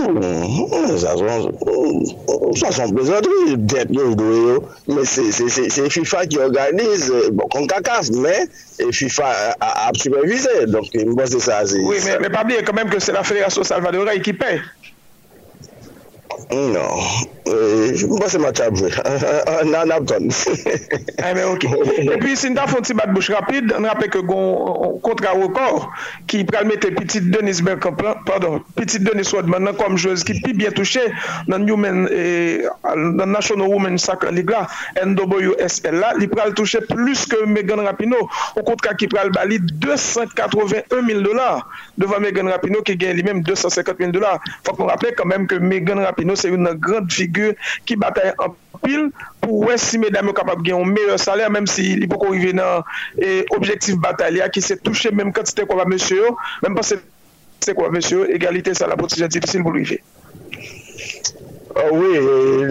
Ça sont besoin de dette mais c'est FIFA qui organise bon comme CACAF mais FIFA a, supervisé donc que ça Oui mais, mais pas oublier quand même que c'est la fédération salvadoraine qui paye. Non, mwen se match apjwe, nan apton. Eme, ok. E pi, sin ta fon ti bat bouch rapide, an rappe ke gon kontra rekor ki pralmete Petit Denis Berkamp, pardon, Petit Denis Rodman nan kom jwez ki pi bie touche nan Newman, nan euh, National Women's Soccer League la, NWSL la, li pral touche plus ke Megan Rapino, ou kontra ki pral bali 281 000 dolar devan Megan Rapino ki gen li men 250 000 dolar. Fok mwen rappele kan men ke Megan Rapino nou se yon nan grand figyur ki batay an pil pou wè si mèdame yo kapab gen yon meyè salè, mèm si li pou kon rive nan e, objektif batay ya ki se touche mèm kantite kwa va mèsyo yo, mèm pas se kwa mèsyo yo, egalite sa la poti jan difisil pou rive. Uh, oui,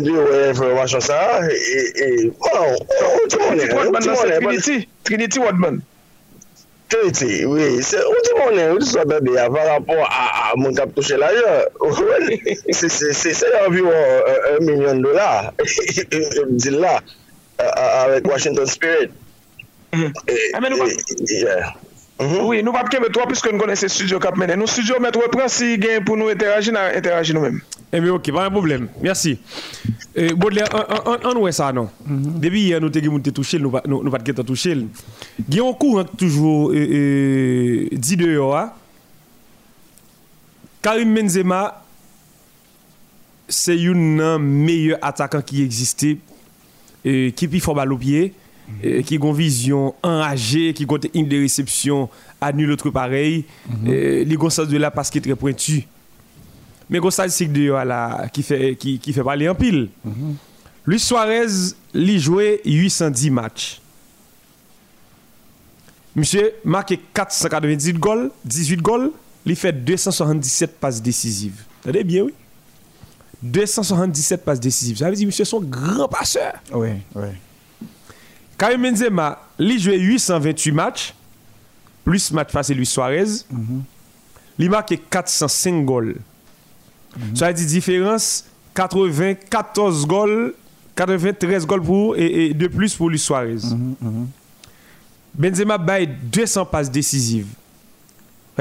li wè informasyon sa, e, e, waw, ou ti mounè, ou ti mounè. Trinity Wadman. Tete, oui. Ou di mounen, ou di sou bebe ya, par rapport a moun kap touche la yo, se environ 1 milyon dolar, di la, avèk Washington Spirit. Amen ou pa? Yeah. Mm-hmm. Oui, nous ne pouvons pas toi puisque nous connaissons le studio Cap Mené. Nous studio mettre reprend si gain pour nous interagir, interagir nous-mêmes. Eh bien, ok, pas un problème. Merci. Eh, Baudelaire, on voit ça, non? Mm-hmm. Depuis hier, nous avons touché, nous ne pas de toucher. Il y a un courant toujours dit de hein. Karim Benzema, c'est un meilleur attaquant qui existait, qui peut faire au pied. Euh, qui ont une vision enragée, qui ont une de réception à nul autre pareil. Mm -hmm. les gros de là parce qu'il est très pointu. Mais gros statistique de là qui fait qui, qui fait parler en pile. Mm Luis Suarez, il joué 810 matchs. Monsieur marqué 498 goals, 18 goals, il fait 277 passes décisives. Avez bien oui 277 passes décisives. Ça veut dire monsieur son grand passeur. Oui, oui. Karim Benzema, il joué 828 matchs, plus match face à Luis Suarez. Mm Il marque 405 goals. Ça veut dire différence 94 goals, 93 goals pour et, de plus pour Luis Suarez. Benzema baille 200 passes décisives.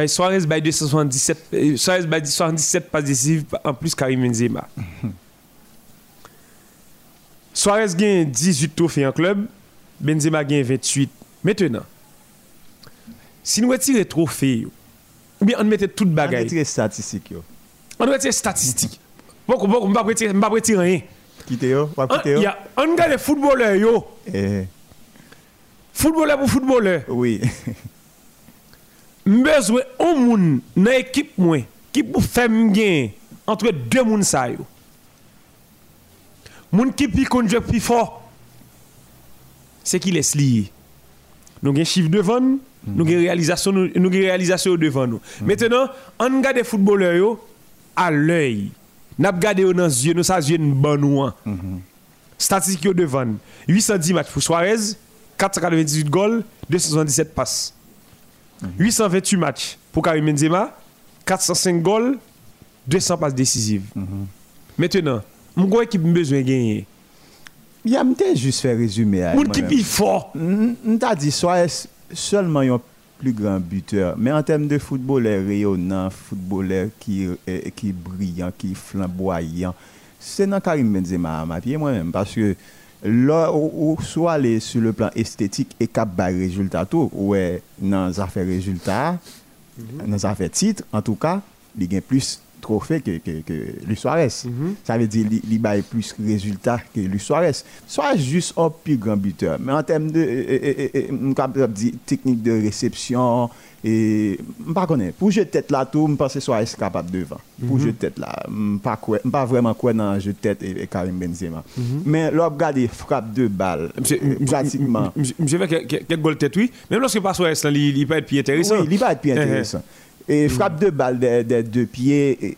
Suarez baille 277, euh, Suarez baille 77 passes décisives en plus Karim Benzema. Suarez gagne 18 trophées en club. Benzema gagne 28. Maintenant, si nous retirons trophée, ou bien on mettait toute bagaille. On retire statistiques. On retire statistiques. Beaucoup, beaucoup, on ne va pas retirer rien. Quittez yo, on va quitter yo. On regarde les footballeurs yo. Eh. Footballeur pour footballeur. Oui. besoin un monde dans l'équipe qui pour faire gain entre deux monde ça yo. Moun qui conduire plus fort c'est qu'il est lié. Nous avons un chiffre devant nous, nous avons réalisation, nous réalisation devant nous. Maintenant, on regarde les footballeurs à l'œil. Nous regardons dans les yeux, nous avons une bonne Statistique devant 810 matchs pour Suarez, 498 goals, 277 passes. 828 matchs pour Karim Benzema, 405 goals, 200 passes décisives. Maintenant, mon équipe a besoin de gagner. Il y a juste fait. Moun qui est fort. On t'a dit, soit seulement un plus grand buteur. Mais en termes de footballeur rayonnant, footballeur qui, euh, qui brillant, qui flamboyant, c'est dans Karim Benzema à ma moi-même. Parce que soit sur le plan esthétique et cap bas résultat tout, ouais, dans les affaires résultats, mhm. dans les affaires titres, en tout cas, il gagne plus trophée que, que, que Luis Suarez. Ça veut dire qu'il a plus de résultats que Luis Suarez. Suarez juste un plus grand buteur. Mais en termes de euh, euh, euh, technique de réception, et je ne connais Pour jouer tête là, tout, je pense que Suarez est capable devant. Pour jouer tête là, je ne pas, pas vraiment quoi dans jeu tête et, Karim Benzema. Mais là, regardez, frappe de balles, pratiquement. Je vais quelques goals tête, oui. Même lorsque pas Suarez, il peut être plus intéressant. Oui, il va être plus intéressant. Et frappe de balle des deux pieds,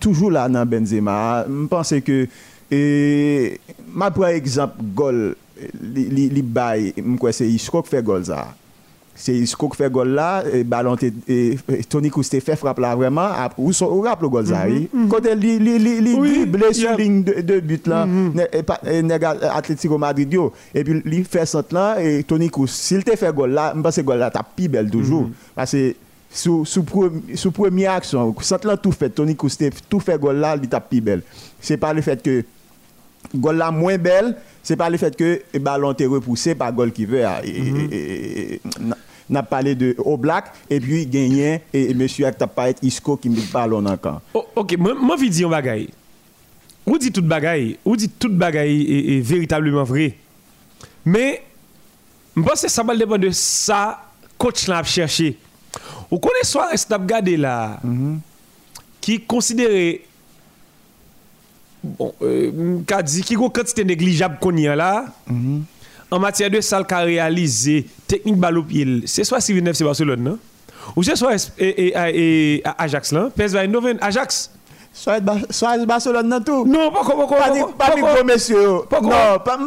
toujours là dans Benzema. Je pense que, et, ma pour exemple, goal, li bail, c'est Isco qui fait goal ça. C'est Isco qui fait goal là, et ballon et, Tony Cousté fait frappe là vraiment, ou ou rappelle le goal ça. Quand il dribble sur ligne de, but là, mm Atletico Madrid yo, et puis il fait ça là, et Tony Cousté, s'il te fait goal là, je pense que goal là, t'as plus belle toujours. Mm-hmm. Parce que sous, sous, sous première action, là tout fait, Tony Cousté tout fait goal là, il tape plus belle. C'est pas le fait que goal là moins belle, c'est pas le fait que le ballon est repoussé par goal qui veut. n'a parlé de Oblak et puis gagné et monsieur a pas être Isco qui me ballon encore. Oh, OK, moi moi je dis un bagaille. On dit toute bagaille, on dit toute bagaille est, véritablement vrai. Mais je pense que ça va dépendre de ça coach l'a cherché. Vous connaissez Suarez n'a gardé là, qui est considéré, bon, euh, dit, qui a une quantité négligeable qu'on y a là, en matière de réalisé, technique balle au pied, c'est soit 6 c'est Barcelone, non? Ou c'est soit et, et, Ajax là, PSV Eindhoven, Ajax. Soit Barcelone dans tout. Non, pas comme Pas pas gros monsieur. Non, pas pas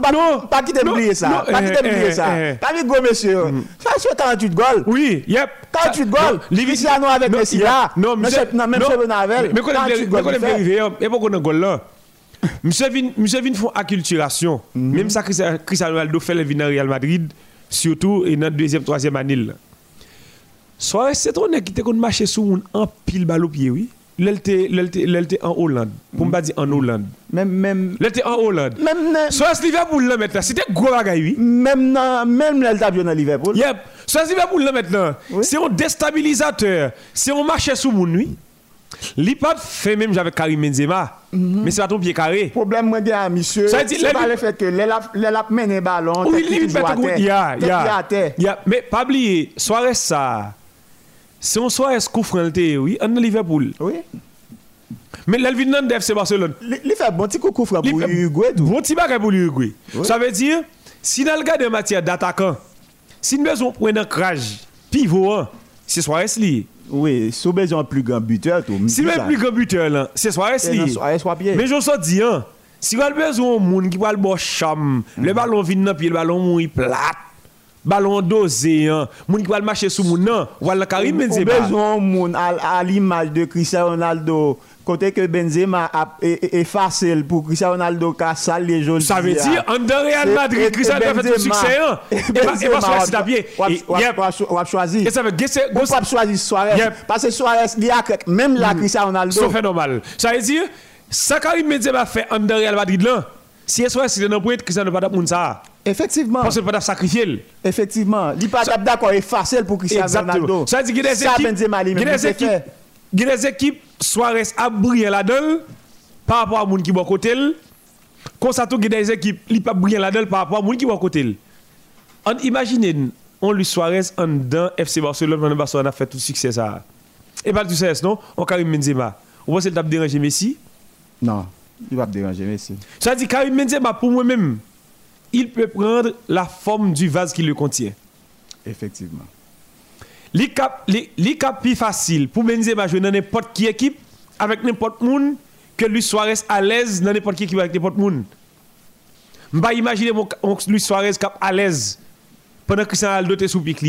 pas qui oublier ça. Pas qui oublier ça. Pas de gros monsieur. Ça c'est 48 goals. Oui, yep. 48 goals. Cristiano avec Messi là. Non, monsieur même monsieur Benavel. Mais quand on est arrivé, pourquoi on a goal là Monsieur vin font acculturation. Même ça Cristiano Ronaldo fait le vin Real Madrid surtout dans deuxième troisième année. Soit c'est trop qui te kon marcher sous un pile balle au pied oui. L'elle en Hollande. Pour pas dire en Hollande. Même, même. L'elle en Hollande. Même, Soit Liverpool là maintenant. C'était gros bagaille, oui. Même, même l'elle t'a dans Liverpool. Yep. Soit Liverpool là maintenant. C'est un déstabilisateur. C'est un marché sous mon nuit. L'IPAD fait même avec Karim Benzema. Mhm. Mais c'est pas ton pied carré. Problème, moi, bien, monsieur. C'est pas le fait que l'elle a mené ballon. Oui, il il y a. Mais pas oublier, soirée ça. Si on soit escoufranté, oui, en Liverpool. Oui. Mais l'Elvin nan de FC Barcelone. Il fait bon petit coucou pour l'Uruguay. Bon petit bagage pour l'Uruguay. Ça veut dire, si le cas de matière d'attaquant, si nous besoin pour un ancrage pivot, c'est Suarez lié. Oui, si nous besoin plus grand buteur, tout. Si nous plus grand buteur, c'est Suarez lié. Mais je vous dis, hein, si avez besoin d'un monde qui va le bon cham, le ballon vient dans pied, le ballon mouille plate ballon dosé hein. Moun qui va marcher sous moun nan voilà Karim Benzema? besoin moun à, l'image de Cristiano Ronaldo côté que Benzema a effacé pour Cristiano Ronaldo qui a les jaunes ça veut dire en Real Madrid Cristiano a fait un succès hein. Et pas c'est bien on va choisir et ça veut dire on va choisir Suarez. Parce que Suarez il a même la mm. Cristiano Ronaldo. C'est fait normal ça veut dire ça Karim Benzema fait en Real Madrid là. Si Suarez c'est dans point Cristiano pas moun ça Effectivement. Parce que pas sacrifier. Effectivement. Il pas d'accord et facile pour Cristiano Ronaldo. Ça dire qu'il y a des équipes. Il y a des équipes Suarez a brillé là-dedans par rapport à moun qui est côté. Comme ça, il a des équipes qui pas brillé là-dedans par rapport à moun qui est côté. Imaginez, on lui Suarez en dedans FC Barcelone, Barcelone a fait tout succès ça. Et pas tout ça, non? On Karim Benzema. Vous pensez qu'il a dérangé Messi? Non, il va déranger Messi. Ça dit Karim Benzema pour moi-même il peut prendre la forme du vase qui le contient. Effectivement. Les cap, plus facile pour Benzema jouer dans n'importe qui équipe avec n'importe monde que Luis Suarez à l'aise dans n'importe qui équipe avec n'importe monde. Je ne imaginer mon, Luis Suarez cap à l'aise pendant que Cristiano Ronaldo était sous pic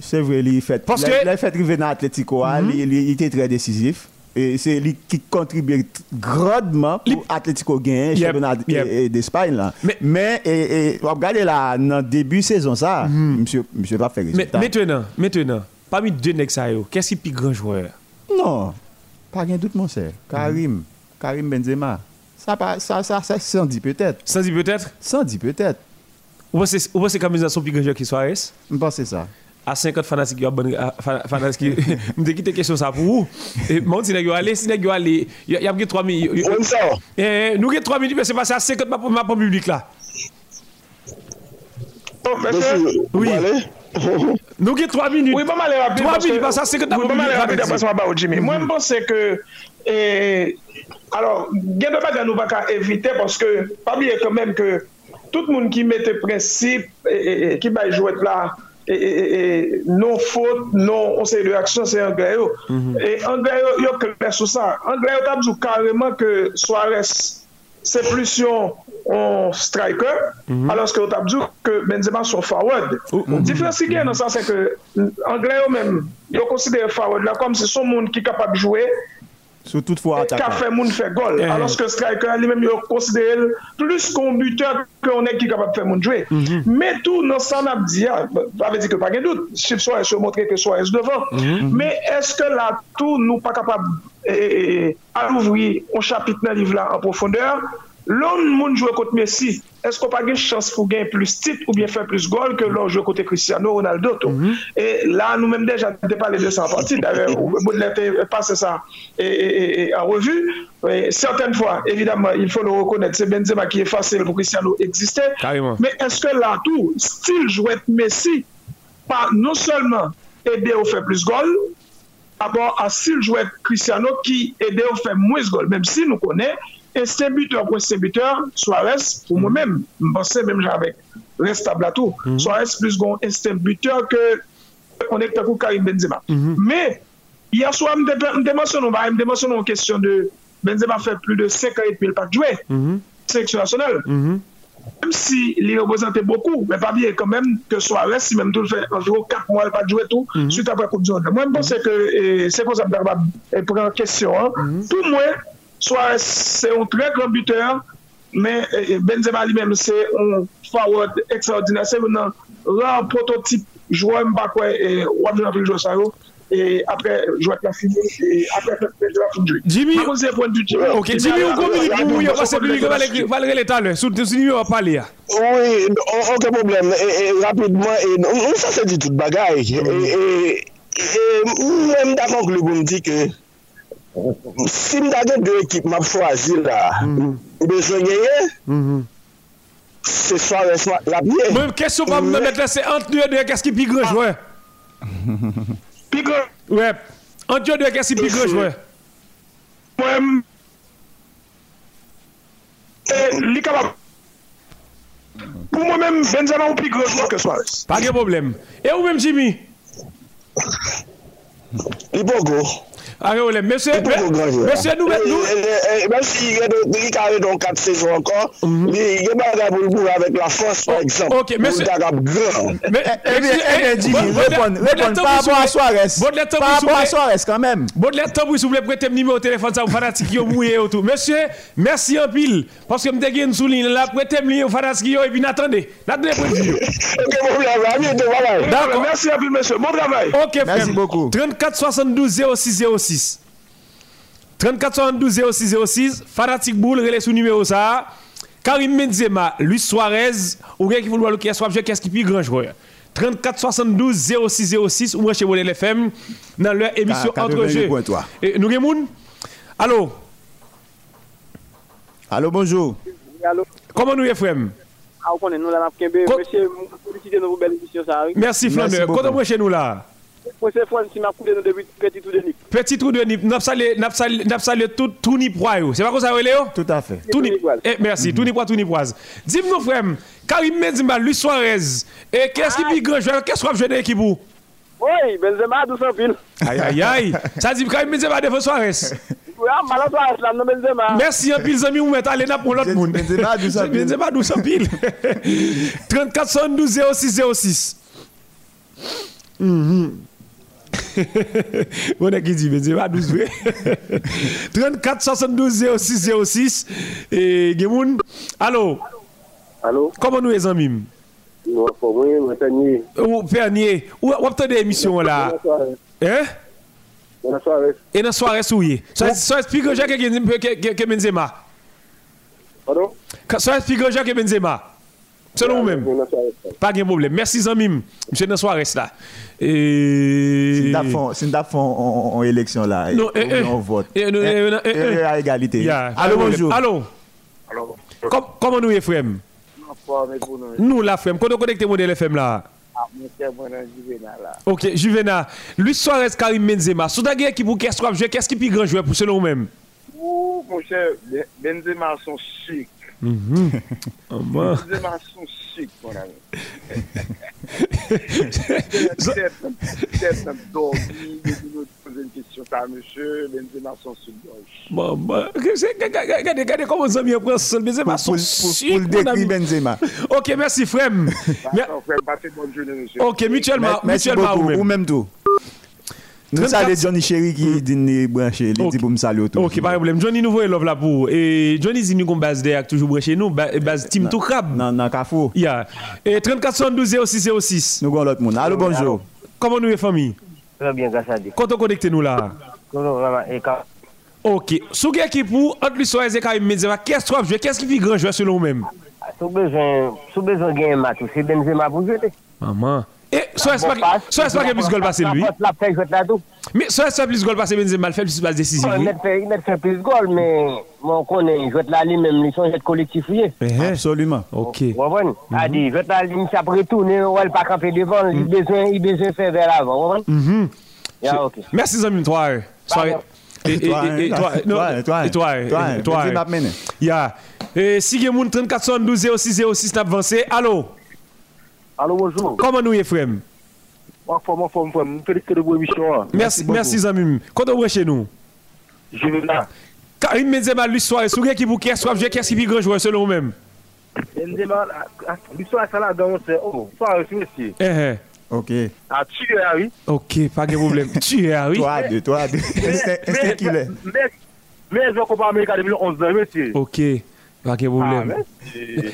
C'est vrai, il fait. Parce que. Il fait arriver dans l'Atletico, mm il était très décisif. Et c'est lui qui contribue grandement pour Atletico gagner yep, championnat d'Espagne là. Mais, mais et, et, regardez là dans le début de saison ça, mm. monsieur monsieur pas faire résultat. Mais maintenant, maintenant, parmi deux nègres qu'est-ce qui est le plus grand joueur? Non. Pas rien doute mon cher. Karim, mm. Karim Benzema. Ça ça ça ça 110 peut-être. 110 peut-être? 110 peut-être. Ou c'est ou c'est comme son plus grand joueur qui Suarez? Je pense ça. à 50 fanatiques qui fanatiques me dit quitter question ça pour vous et mon si nèg aller si nèg aller il y a 3 000 eh, eh nous 3 000 c'est passé à 50 ma ma public là bon, oui nous avons 3 minutes. Oui, bon, pas mal rapide. 3 minutes, parce que c'est que tu as pas mal rapide après ça, bah, Jimmy. Mm-hmm. Moi, je pense que. Eh, alors, il y a des choses nous pas éviter parce que, pas bien quand même que tout le monde qui mette principe, et qui va jouer là, non fote, non konsey de aksyon se Angre yo. Mm -hmm. E Angre yo yo kler sou sa. Angre yo tabjou kareman ke Soares se plus yon striker mm -hmm. alos ke yo tabjou ke Benzema son forward. Mm -hmm. Difensi gen nan sa se ke Angre yo men yo konsidere forward la kom se son moun ki kapab jowe Sou tout fwa atakant. Ka fe moun fe gol. Eh. Ke striker li menm yo konsidere plus kon buteur ke onek ki kapap fe moun jwe. Me tou nan san ap diya, ave di ke pa gen dout, chif so es yo montre ke so es devan. Me eske la tou nou pa kapap alouvri ou chapit nan liv la an profondeur, L'on moun joue contre Messi, est-ce qu'on pas une chance pour gagner plus titre ou bien faire plus goal que l'on joue contre Cristiano Ronaldo mm-hmm. Et là, nous-mêmes déjà, on parlé de ça en partie. D'ailleurs, vous passé ça et, en revue. certaines fois, évidemment, il faut le reconnaître, c'est Benzema qui est facile pour Cristiano exister. Mais est-ce que là, tout, style jouer Messi, pas non seulement aider à faire plus goal, d'abord à style jouer Cristiano qui aide à faire moins goal, même si nous connaissons Et c'est buteur pour c'est buteur, Suarez, pour moi-même, je pensais même avec tout. Mm -hmm. Suarez plus bon instinct buteur que on est à Karim Benzema. Mm -hmm. Mais hier soir, je me mentionne une question de Benzema fait plus de 5 ans et puis il pas joué. Mm -hmm. Sélection nationale. Mm -hmm. Même si il représentait beaucoup, mais pas bien quand même que Suarez, si même tout fait environ 4 mois, il pas joué tout, mm -hmm. suite après Coupe du Monde. Moi, je pense que c'est pour ça que je prends question. Hein. Mm Soit c'est un très grand buteur, mais Benzema lui-même, c'est un forward extraordinaire. C'est un prototype joueur Mbakwe et Wabjana Filjo Saro. Et après, joueur la fini, et après, je vais finir. Jimmy, ok, Jimmy, on communique pour vous, parce que public va le l'état là, sur le numéro à parler. Oui, aucun problème. Et, rapidement, et, ça c'est dit toute bagaille. Et, et, même d'accord que le me dit que Si m da gen de ekip m ap chwazi la, mm-hmm. m bezon genye, mm-hmm. se swa reswa la biye. Mwen kesyon pa m nan met la se ant nye de kes ki pi groj ah. wè. Pi groj? We, ant nye de kes ki pi groj wè. Mwen, e, li kabab. Pou mwen men Benzema ou pi groj wè ke swa res. Pa gen problem. E ou men Jimmy? Li bo go. Bogo. Ah, monsieur, monsieur, nous, nous. Même s'il y a donc 4 saisons encore, il y a pas pour avec la force, par exemple. Ok, monsieur. Mais, Jimmy, réponds, réponds par rapport à Suarez. Par rapport à Suarez, quand même. Baudelaire Tambou, si vous voulez prêter le numéro de téléphone, ça vous fanatique, vous mouillez autour. Monsieur, merci en pile. Parce que je me dis une souligne là, prêtez le numéro fanatique, et puis attendez. Attendez, prévu. D'accord. Merci en pile, monsieur. Bon travail. Ok, Merci beaucoup. 34 72 06 06. 34 72 06 06 Fanatic Bull relais sous numéro ça Karim Benzema Luis Suarez ou quelqu'un qui veut voir qui est soit qu'est-ce qui plus grand joueur 34 72 06 06 ou chez Model FM dans leur émission entre jeux et nous Allô Allô bonjour. Allô Comment nous y frère Ah on nous là monsieur féliciter nous belle émission ça Merci Flandre Comment chez nous là Mwen se fwan si ma kou de nou debi Petit Trou de Nip. Petit Trou de Nip. Nap salye tout Trou Nipwa yo. Se pa kon sa wele yo Tout a fe Trou Nipwa Eh merci. Trou Nipwa Trou Nipwaz Dim nou frem Karim Benzema Luis Suarez. E kes ki pi gran jwè Kes wap jwè de ekipou Oye Benzema dousan pil Ayayay Sa di Karim Benzema defo Suarez. Ya malan Suarez la nou Benzema. Merci an pil zami ou met ale nap moun lot moun Benzema dousan pil Benzema dousan pil 34 72 06 06 Mhm On est qui dit, mais c'est pas 12 34 72 06 06 et Gemoun. Allô? Allô? Comment nous les amis? Nous, Pernier. Pernier. Où avez des émissions là? Hein? Dans la soirée. Et dans la soirée, souillé. Ça explique que j'ai que Benzema. Pardon? Ça explique que j'ai que Benzema. Selon vous-même. Pas de problème. Merci, Zamim. Monsieur Nansoir reste là. Et. C'est une font en élection là. Non, eh, eh. on vote. Non, eh, non, eh, eh. à égalité. Yeah. Allô, bonjour. Allô. Comment nous, non. Nous, la Frem. Quand on connecte modèle FM là. Ah, mon là. Ok, Juvena. Luis Suarez, Karim Benzema. Sous ta qui pour qu'est-ce qu'on jouer, qu'est-ce qui est plus grand joueur pour selon vous-même? Ouh, mon cher, Ben- Benzema sont chic. Mwen seman son sik kon ane. Sèp nan dormi, nou pose n kèsyon ta mèche, men seman son sik goj. Mwen, gade, gade komon zami apren sol, men seman son sik. Pou l dekri ben seman. Ok, mersi frem. Frem, pase bon jounen mèche. Ok, mutuelman, mutuelman ou mèm. Ou mèm tou. Nous 34 saluons Johnny Chéri qui dit nous branché. Il Ok. dit pour me saluer tout. Ok, pas de problème. Johnny love là pour. Et Johnny dit nous qu'on base derrière toujours chez nous, ba- base team tout crab. Non, non, Kafou. Yeah. Et 34 72 06 06. Nous avons l'autre monde. Allô, bonjour. Comment nous est famille Très bien, grâce à Dieu. Quand on connecte nous là? Ok. Sous qui pour entre lui Suarez et Karim Benzema, qu'est-ce que tu as joué? Qu'est-ce qui fait grand joueur selon vous-même? Sous besoin, sous besoin de gagner un match, c'est Benzema pour jouer. Maman. Et Suarez Bon pas passe. Suarez pas qu'il plus goal passer lui? La fait jouer là tout. Mais Suarez pas plus goal passer Benzema, il fait plus passe décisive. Il met fait, il met fait plus de goal, mais mon connaît, jouer là lui-même, ils sont jet collectif. oui. Eh, Absolument. Ok. Vous comprenez? A dit, jouer là, il s'est retourné, ou elle pas camper devant, il besoin, il besoin de faire vers l'avant. Vous comprenez? Ya, ok. Toi. Toi, toi, Toi, toi, et toi, toi, et toi, Benzema mené. Ya. Et si vous avez 34 72 06 06 n'a avancé, allô, Allô, bonjour. comment nous vos émissions. Merci, merci Zamim. Quand on est chez nous? Je vais là. Karim Benzema, lui, soirée, qui vous qu'est-ce qui est grand joueur selon vous-même? Benzema, l'histoire, ça là, dans c'est, oh, c'est monsieur. Eh, eh. Ok. Ah, tu es, oui. Ok, pas de problème. tu es, ah oui. Toi, deux, toi, deux. Est-ce qu'il est? Mais, mais, je compare Amérique 2011, monsieur. Ok, pas de problème.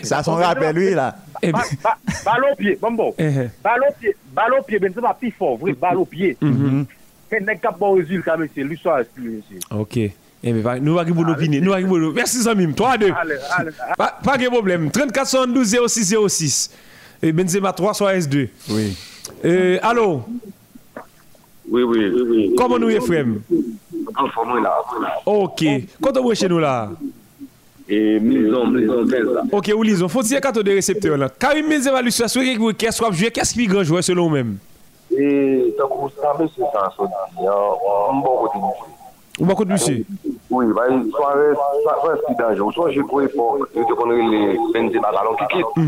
Ça son rappel, lui, là. Eh bien, Ba- ba- Balle au pied, bon bon. eh, eh. Balle au pied, balle au pied, Benzema plus fort, vrai, balle au pied. Mais n'est pas bon résultat, monsieur. L'histoire, c'est lui, monsieur. Ok. Eh bien, pas- nous allons vous l'opinion. Nous l'opinion. Merci. Allez, allez. Pas, pas de problème. 34 72 06 06. Et Benzema 3 soit S2. Oui. Euh, allô, Oui, oui, oui, oui. comment nous frère En forme là. Ok. Quand on est chez nous là? E mizon, mizon 15 la. Ok, ou lison, fon tiye kato de resepteur la. Karim Benzema lui sa souye kes wap jwe, kes ki gran jwe selon men? E, takou sa me se san so di, mbo kote mouche. Mbo kote mouche? Oui, bay, soare, soare si danjou. Soare jwe pou epok, yo te konre le Benzema galon kikit.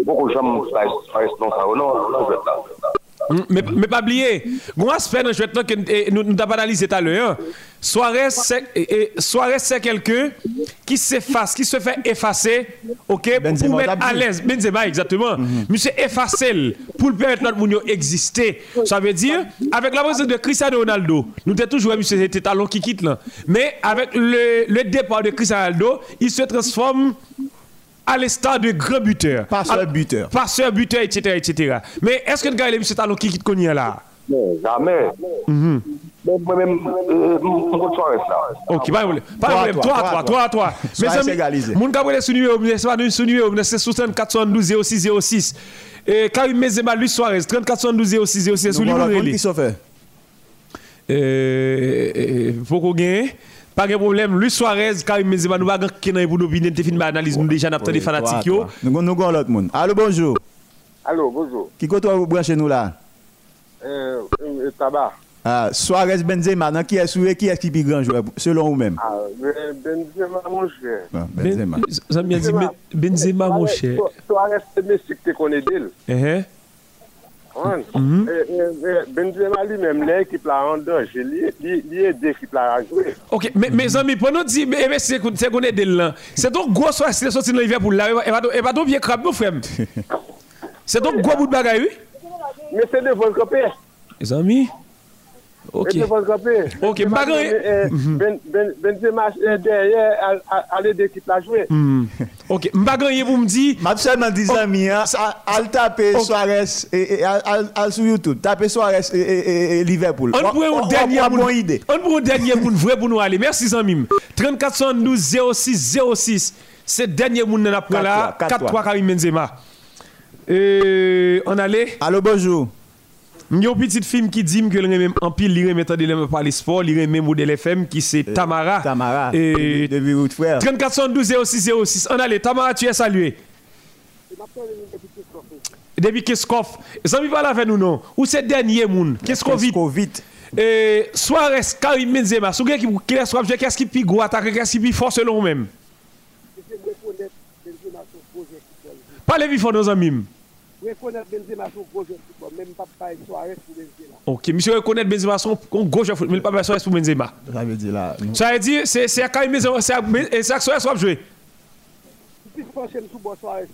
Mbo kote jam mouche la, soare se non sa, non, non, non, non, non, non. Mais, mais pas oublier, un aspect dans le jeu que nous avons analysé tout à l'heure. hein. Suarez, c'est quelqu'un qui s'efface, qui se fait effacer, ok, pour mettre à l'aise. Benzema, exactement. Monsieur effacer pour permettre notre monde exister. Ça veut dire, avec la présence de Cristiano Ronaldo, nous avons toujours monsieur c'était talon qui quitte là. Mais avec le, le départ de Cristiano Ronaldo, il se transforme à l'instar de grand buteur. Passeur À- buteur. Passeur, buteur, etc. etc. Mais est-ce que le gars, il est monsieur talon qui quitte Konya là? Non, jamais. Mais moi-même, euh, mon là. Ok, pas de problème. Pas de Toi, problème. toi, Toi, toi, toi, Mes amis, mon gars, sous numéro, mais c'est pas sous numéro, mais c'est 64 72 06 06. Et Karim Benzema, Luis Suarez, 34 72 06 06, sous Nous numéro. avons l'autre monde relais. qui s'en fait. Faut qu'on gagne. Pas de problème. Luis Suarez, Karim Benzema, nous avons qui pour nous d'analyse, nous déjà, nous avons des fanatiques. Nous avons l'autre monde. Allô, bonjour. Allô, bonjour. Qui côté vous branchez nous là? Euh, euh, tabac. Ah, Suarez Benzema, non, qui est soué, qui est qui est grand joueur, selon vous-même Ah, Benzema, mon cher. Ah, Benzema. Ben- Ça m'a dit Ben- Benzema, mon cher. Toi, reste Messi que tu connais d'elle. kompran. Benzema li menm le ekip la an doje, li e de ekip la a jwe. Ok, me zami, pou nou di, ebe se konen del lan, se don gwo swa se soti nan Liverpool la, eba don vie krab nou frem. Se don gwo bout bagay ou? Me se devon kopè. Me zami? Me zami? Ok. Ok, Benzema, Bagan- eh, Ben- Ben- Benzema eh, derrière, à- là jouer. Hmm. Ok, m'baganye pour me dire M'a seulement dit amis, hein, al- taper Suarez et et al- sur YouTube, taper Suarez et- et et- et Liverpool. on prend une dernière bonne idée. On prend une dernière moun vrai pour nous aller. Merci Zamim. 34 72 06 06. C'est dernier monde n'a pris là. 4-3, 4-3 Karim Benzema. Et on allait. Allô, bonjour. Il y a un petit film qui dit que le en pile, il remet de parler sport, il remet modèle FM qui c'est Tamara. Tamara. Et de Virout Frère. 34 72 06 06. On allait. Tamara, tu es salué. Depuis Keskov. Ça me parle avec nous, non? Ou c'est dernier monde? Keskov vite. Et Suarez, Karim Benzema, sou gen qui qui est soit qu'est-ce qui plus gros attaque, qu'est-ce qui plus fort selon vous-même? Parlez vite fort nos amis. reconnaître Benzema son football, même pas pas Suarez pour Benzema. Ok, monsieur reconnaît Benzema son joueur, mais pas besoin pour Benzema. Ça veut dire là. nous- Ça veut dire c'est c'est Karim Benzema, c'est c'est ça que Suarez va jouer. Suarez.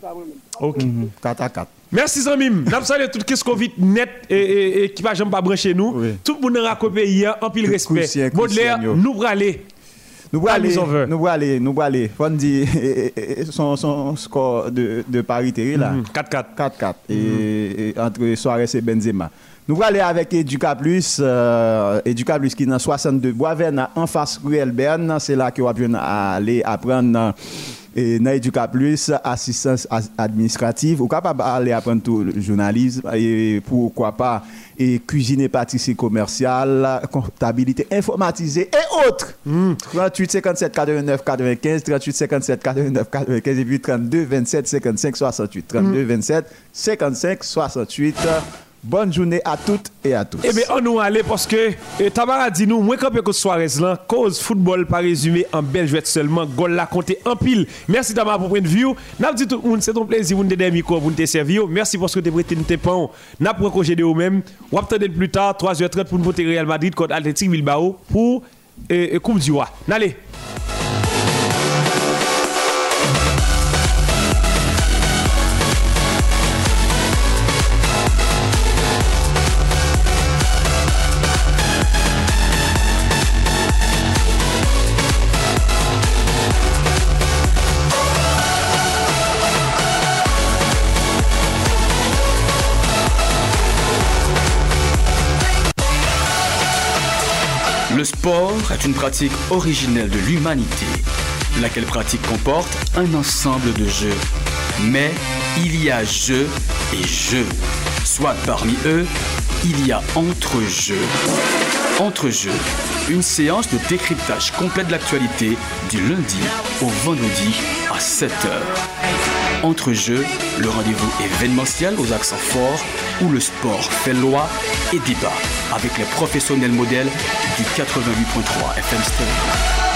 Ok. Mhm, 4 à 4. Merci Zamim. N'a salué tout qu'est-ce qu'on vit net et, et, et qui va jamais pas brancher nous. Oui. Tout le monde a raconté hier en pile respect. Baudelaire, nous aller. Nous Ah, aller, nous allons aller, nous allons aller. Faut dire eh, eh, eh, son, son score de, de parité là. Mhm, 4-4. 4-4 et, entre Suarez et Benzema. Nous allons aller avec Educa Plus, euh, Educa Plus qui est dans 62 Boisverne en face Ruel Berne, c'est là vous allez aller apprendre et dans Educa Plus assistance as- administrative. Ou capable aller apprendre tout le journalisme. Et pourquoi pas et cuisine et pâtisserie commerciale, comptabilité informatisée et autres. 38 57 89 95 38 57 89 95 et puis 32 27 55 68 32 27 55 68 Bonne journée à toutes et à tous. Eh bien, on nous aller parce que eh, Tamara dit nous, moi quand que Suarez là, cause football pas résumé en belle jouette seulement, goal la compté en pile. Merci Tamara pour de vue. N'a dit tout le monde, c'est ton plaisir vous donner micro pour nous te servir. Merci parce que tu prêté nous tes pains. N'a pas de vous-même. On va attendre plus tard 3h30 pour nous voter Real Madrid contre Athletic Bilbao pour eh, eh, Coupe du Roi. Allez. Sport est une pratique originelle de l'humanité, laquelle pratique comporte un ensemble de jeux. Mais il y a jeux et jeux. Soit parmi eux, il y a entre-jeux. Entre-jeux, une séance de décryptage complet de l'actualité du lundi au vendredi à 7h. Entre-jeux, le rendez-vous événementiel aux accents forts où le sport fait loi et débat avec les professionnels modèles du 88.3 FM Stereo.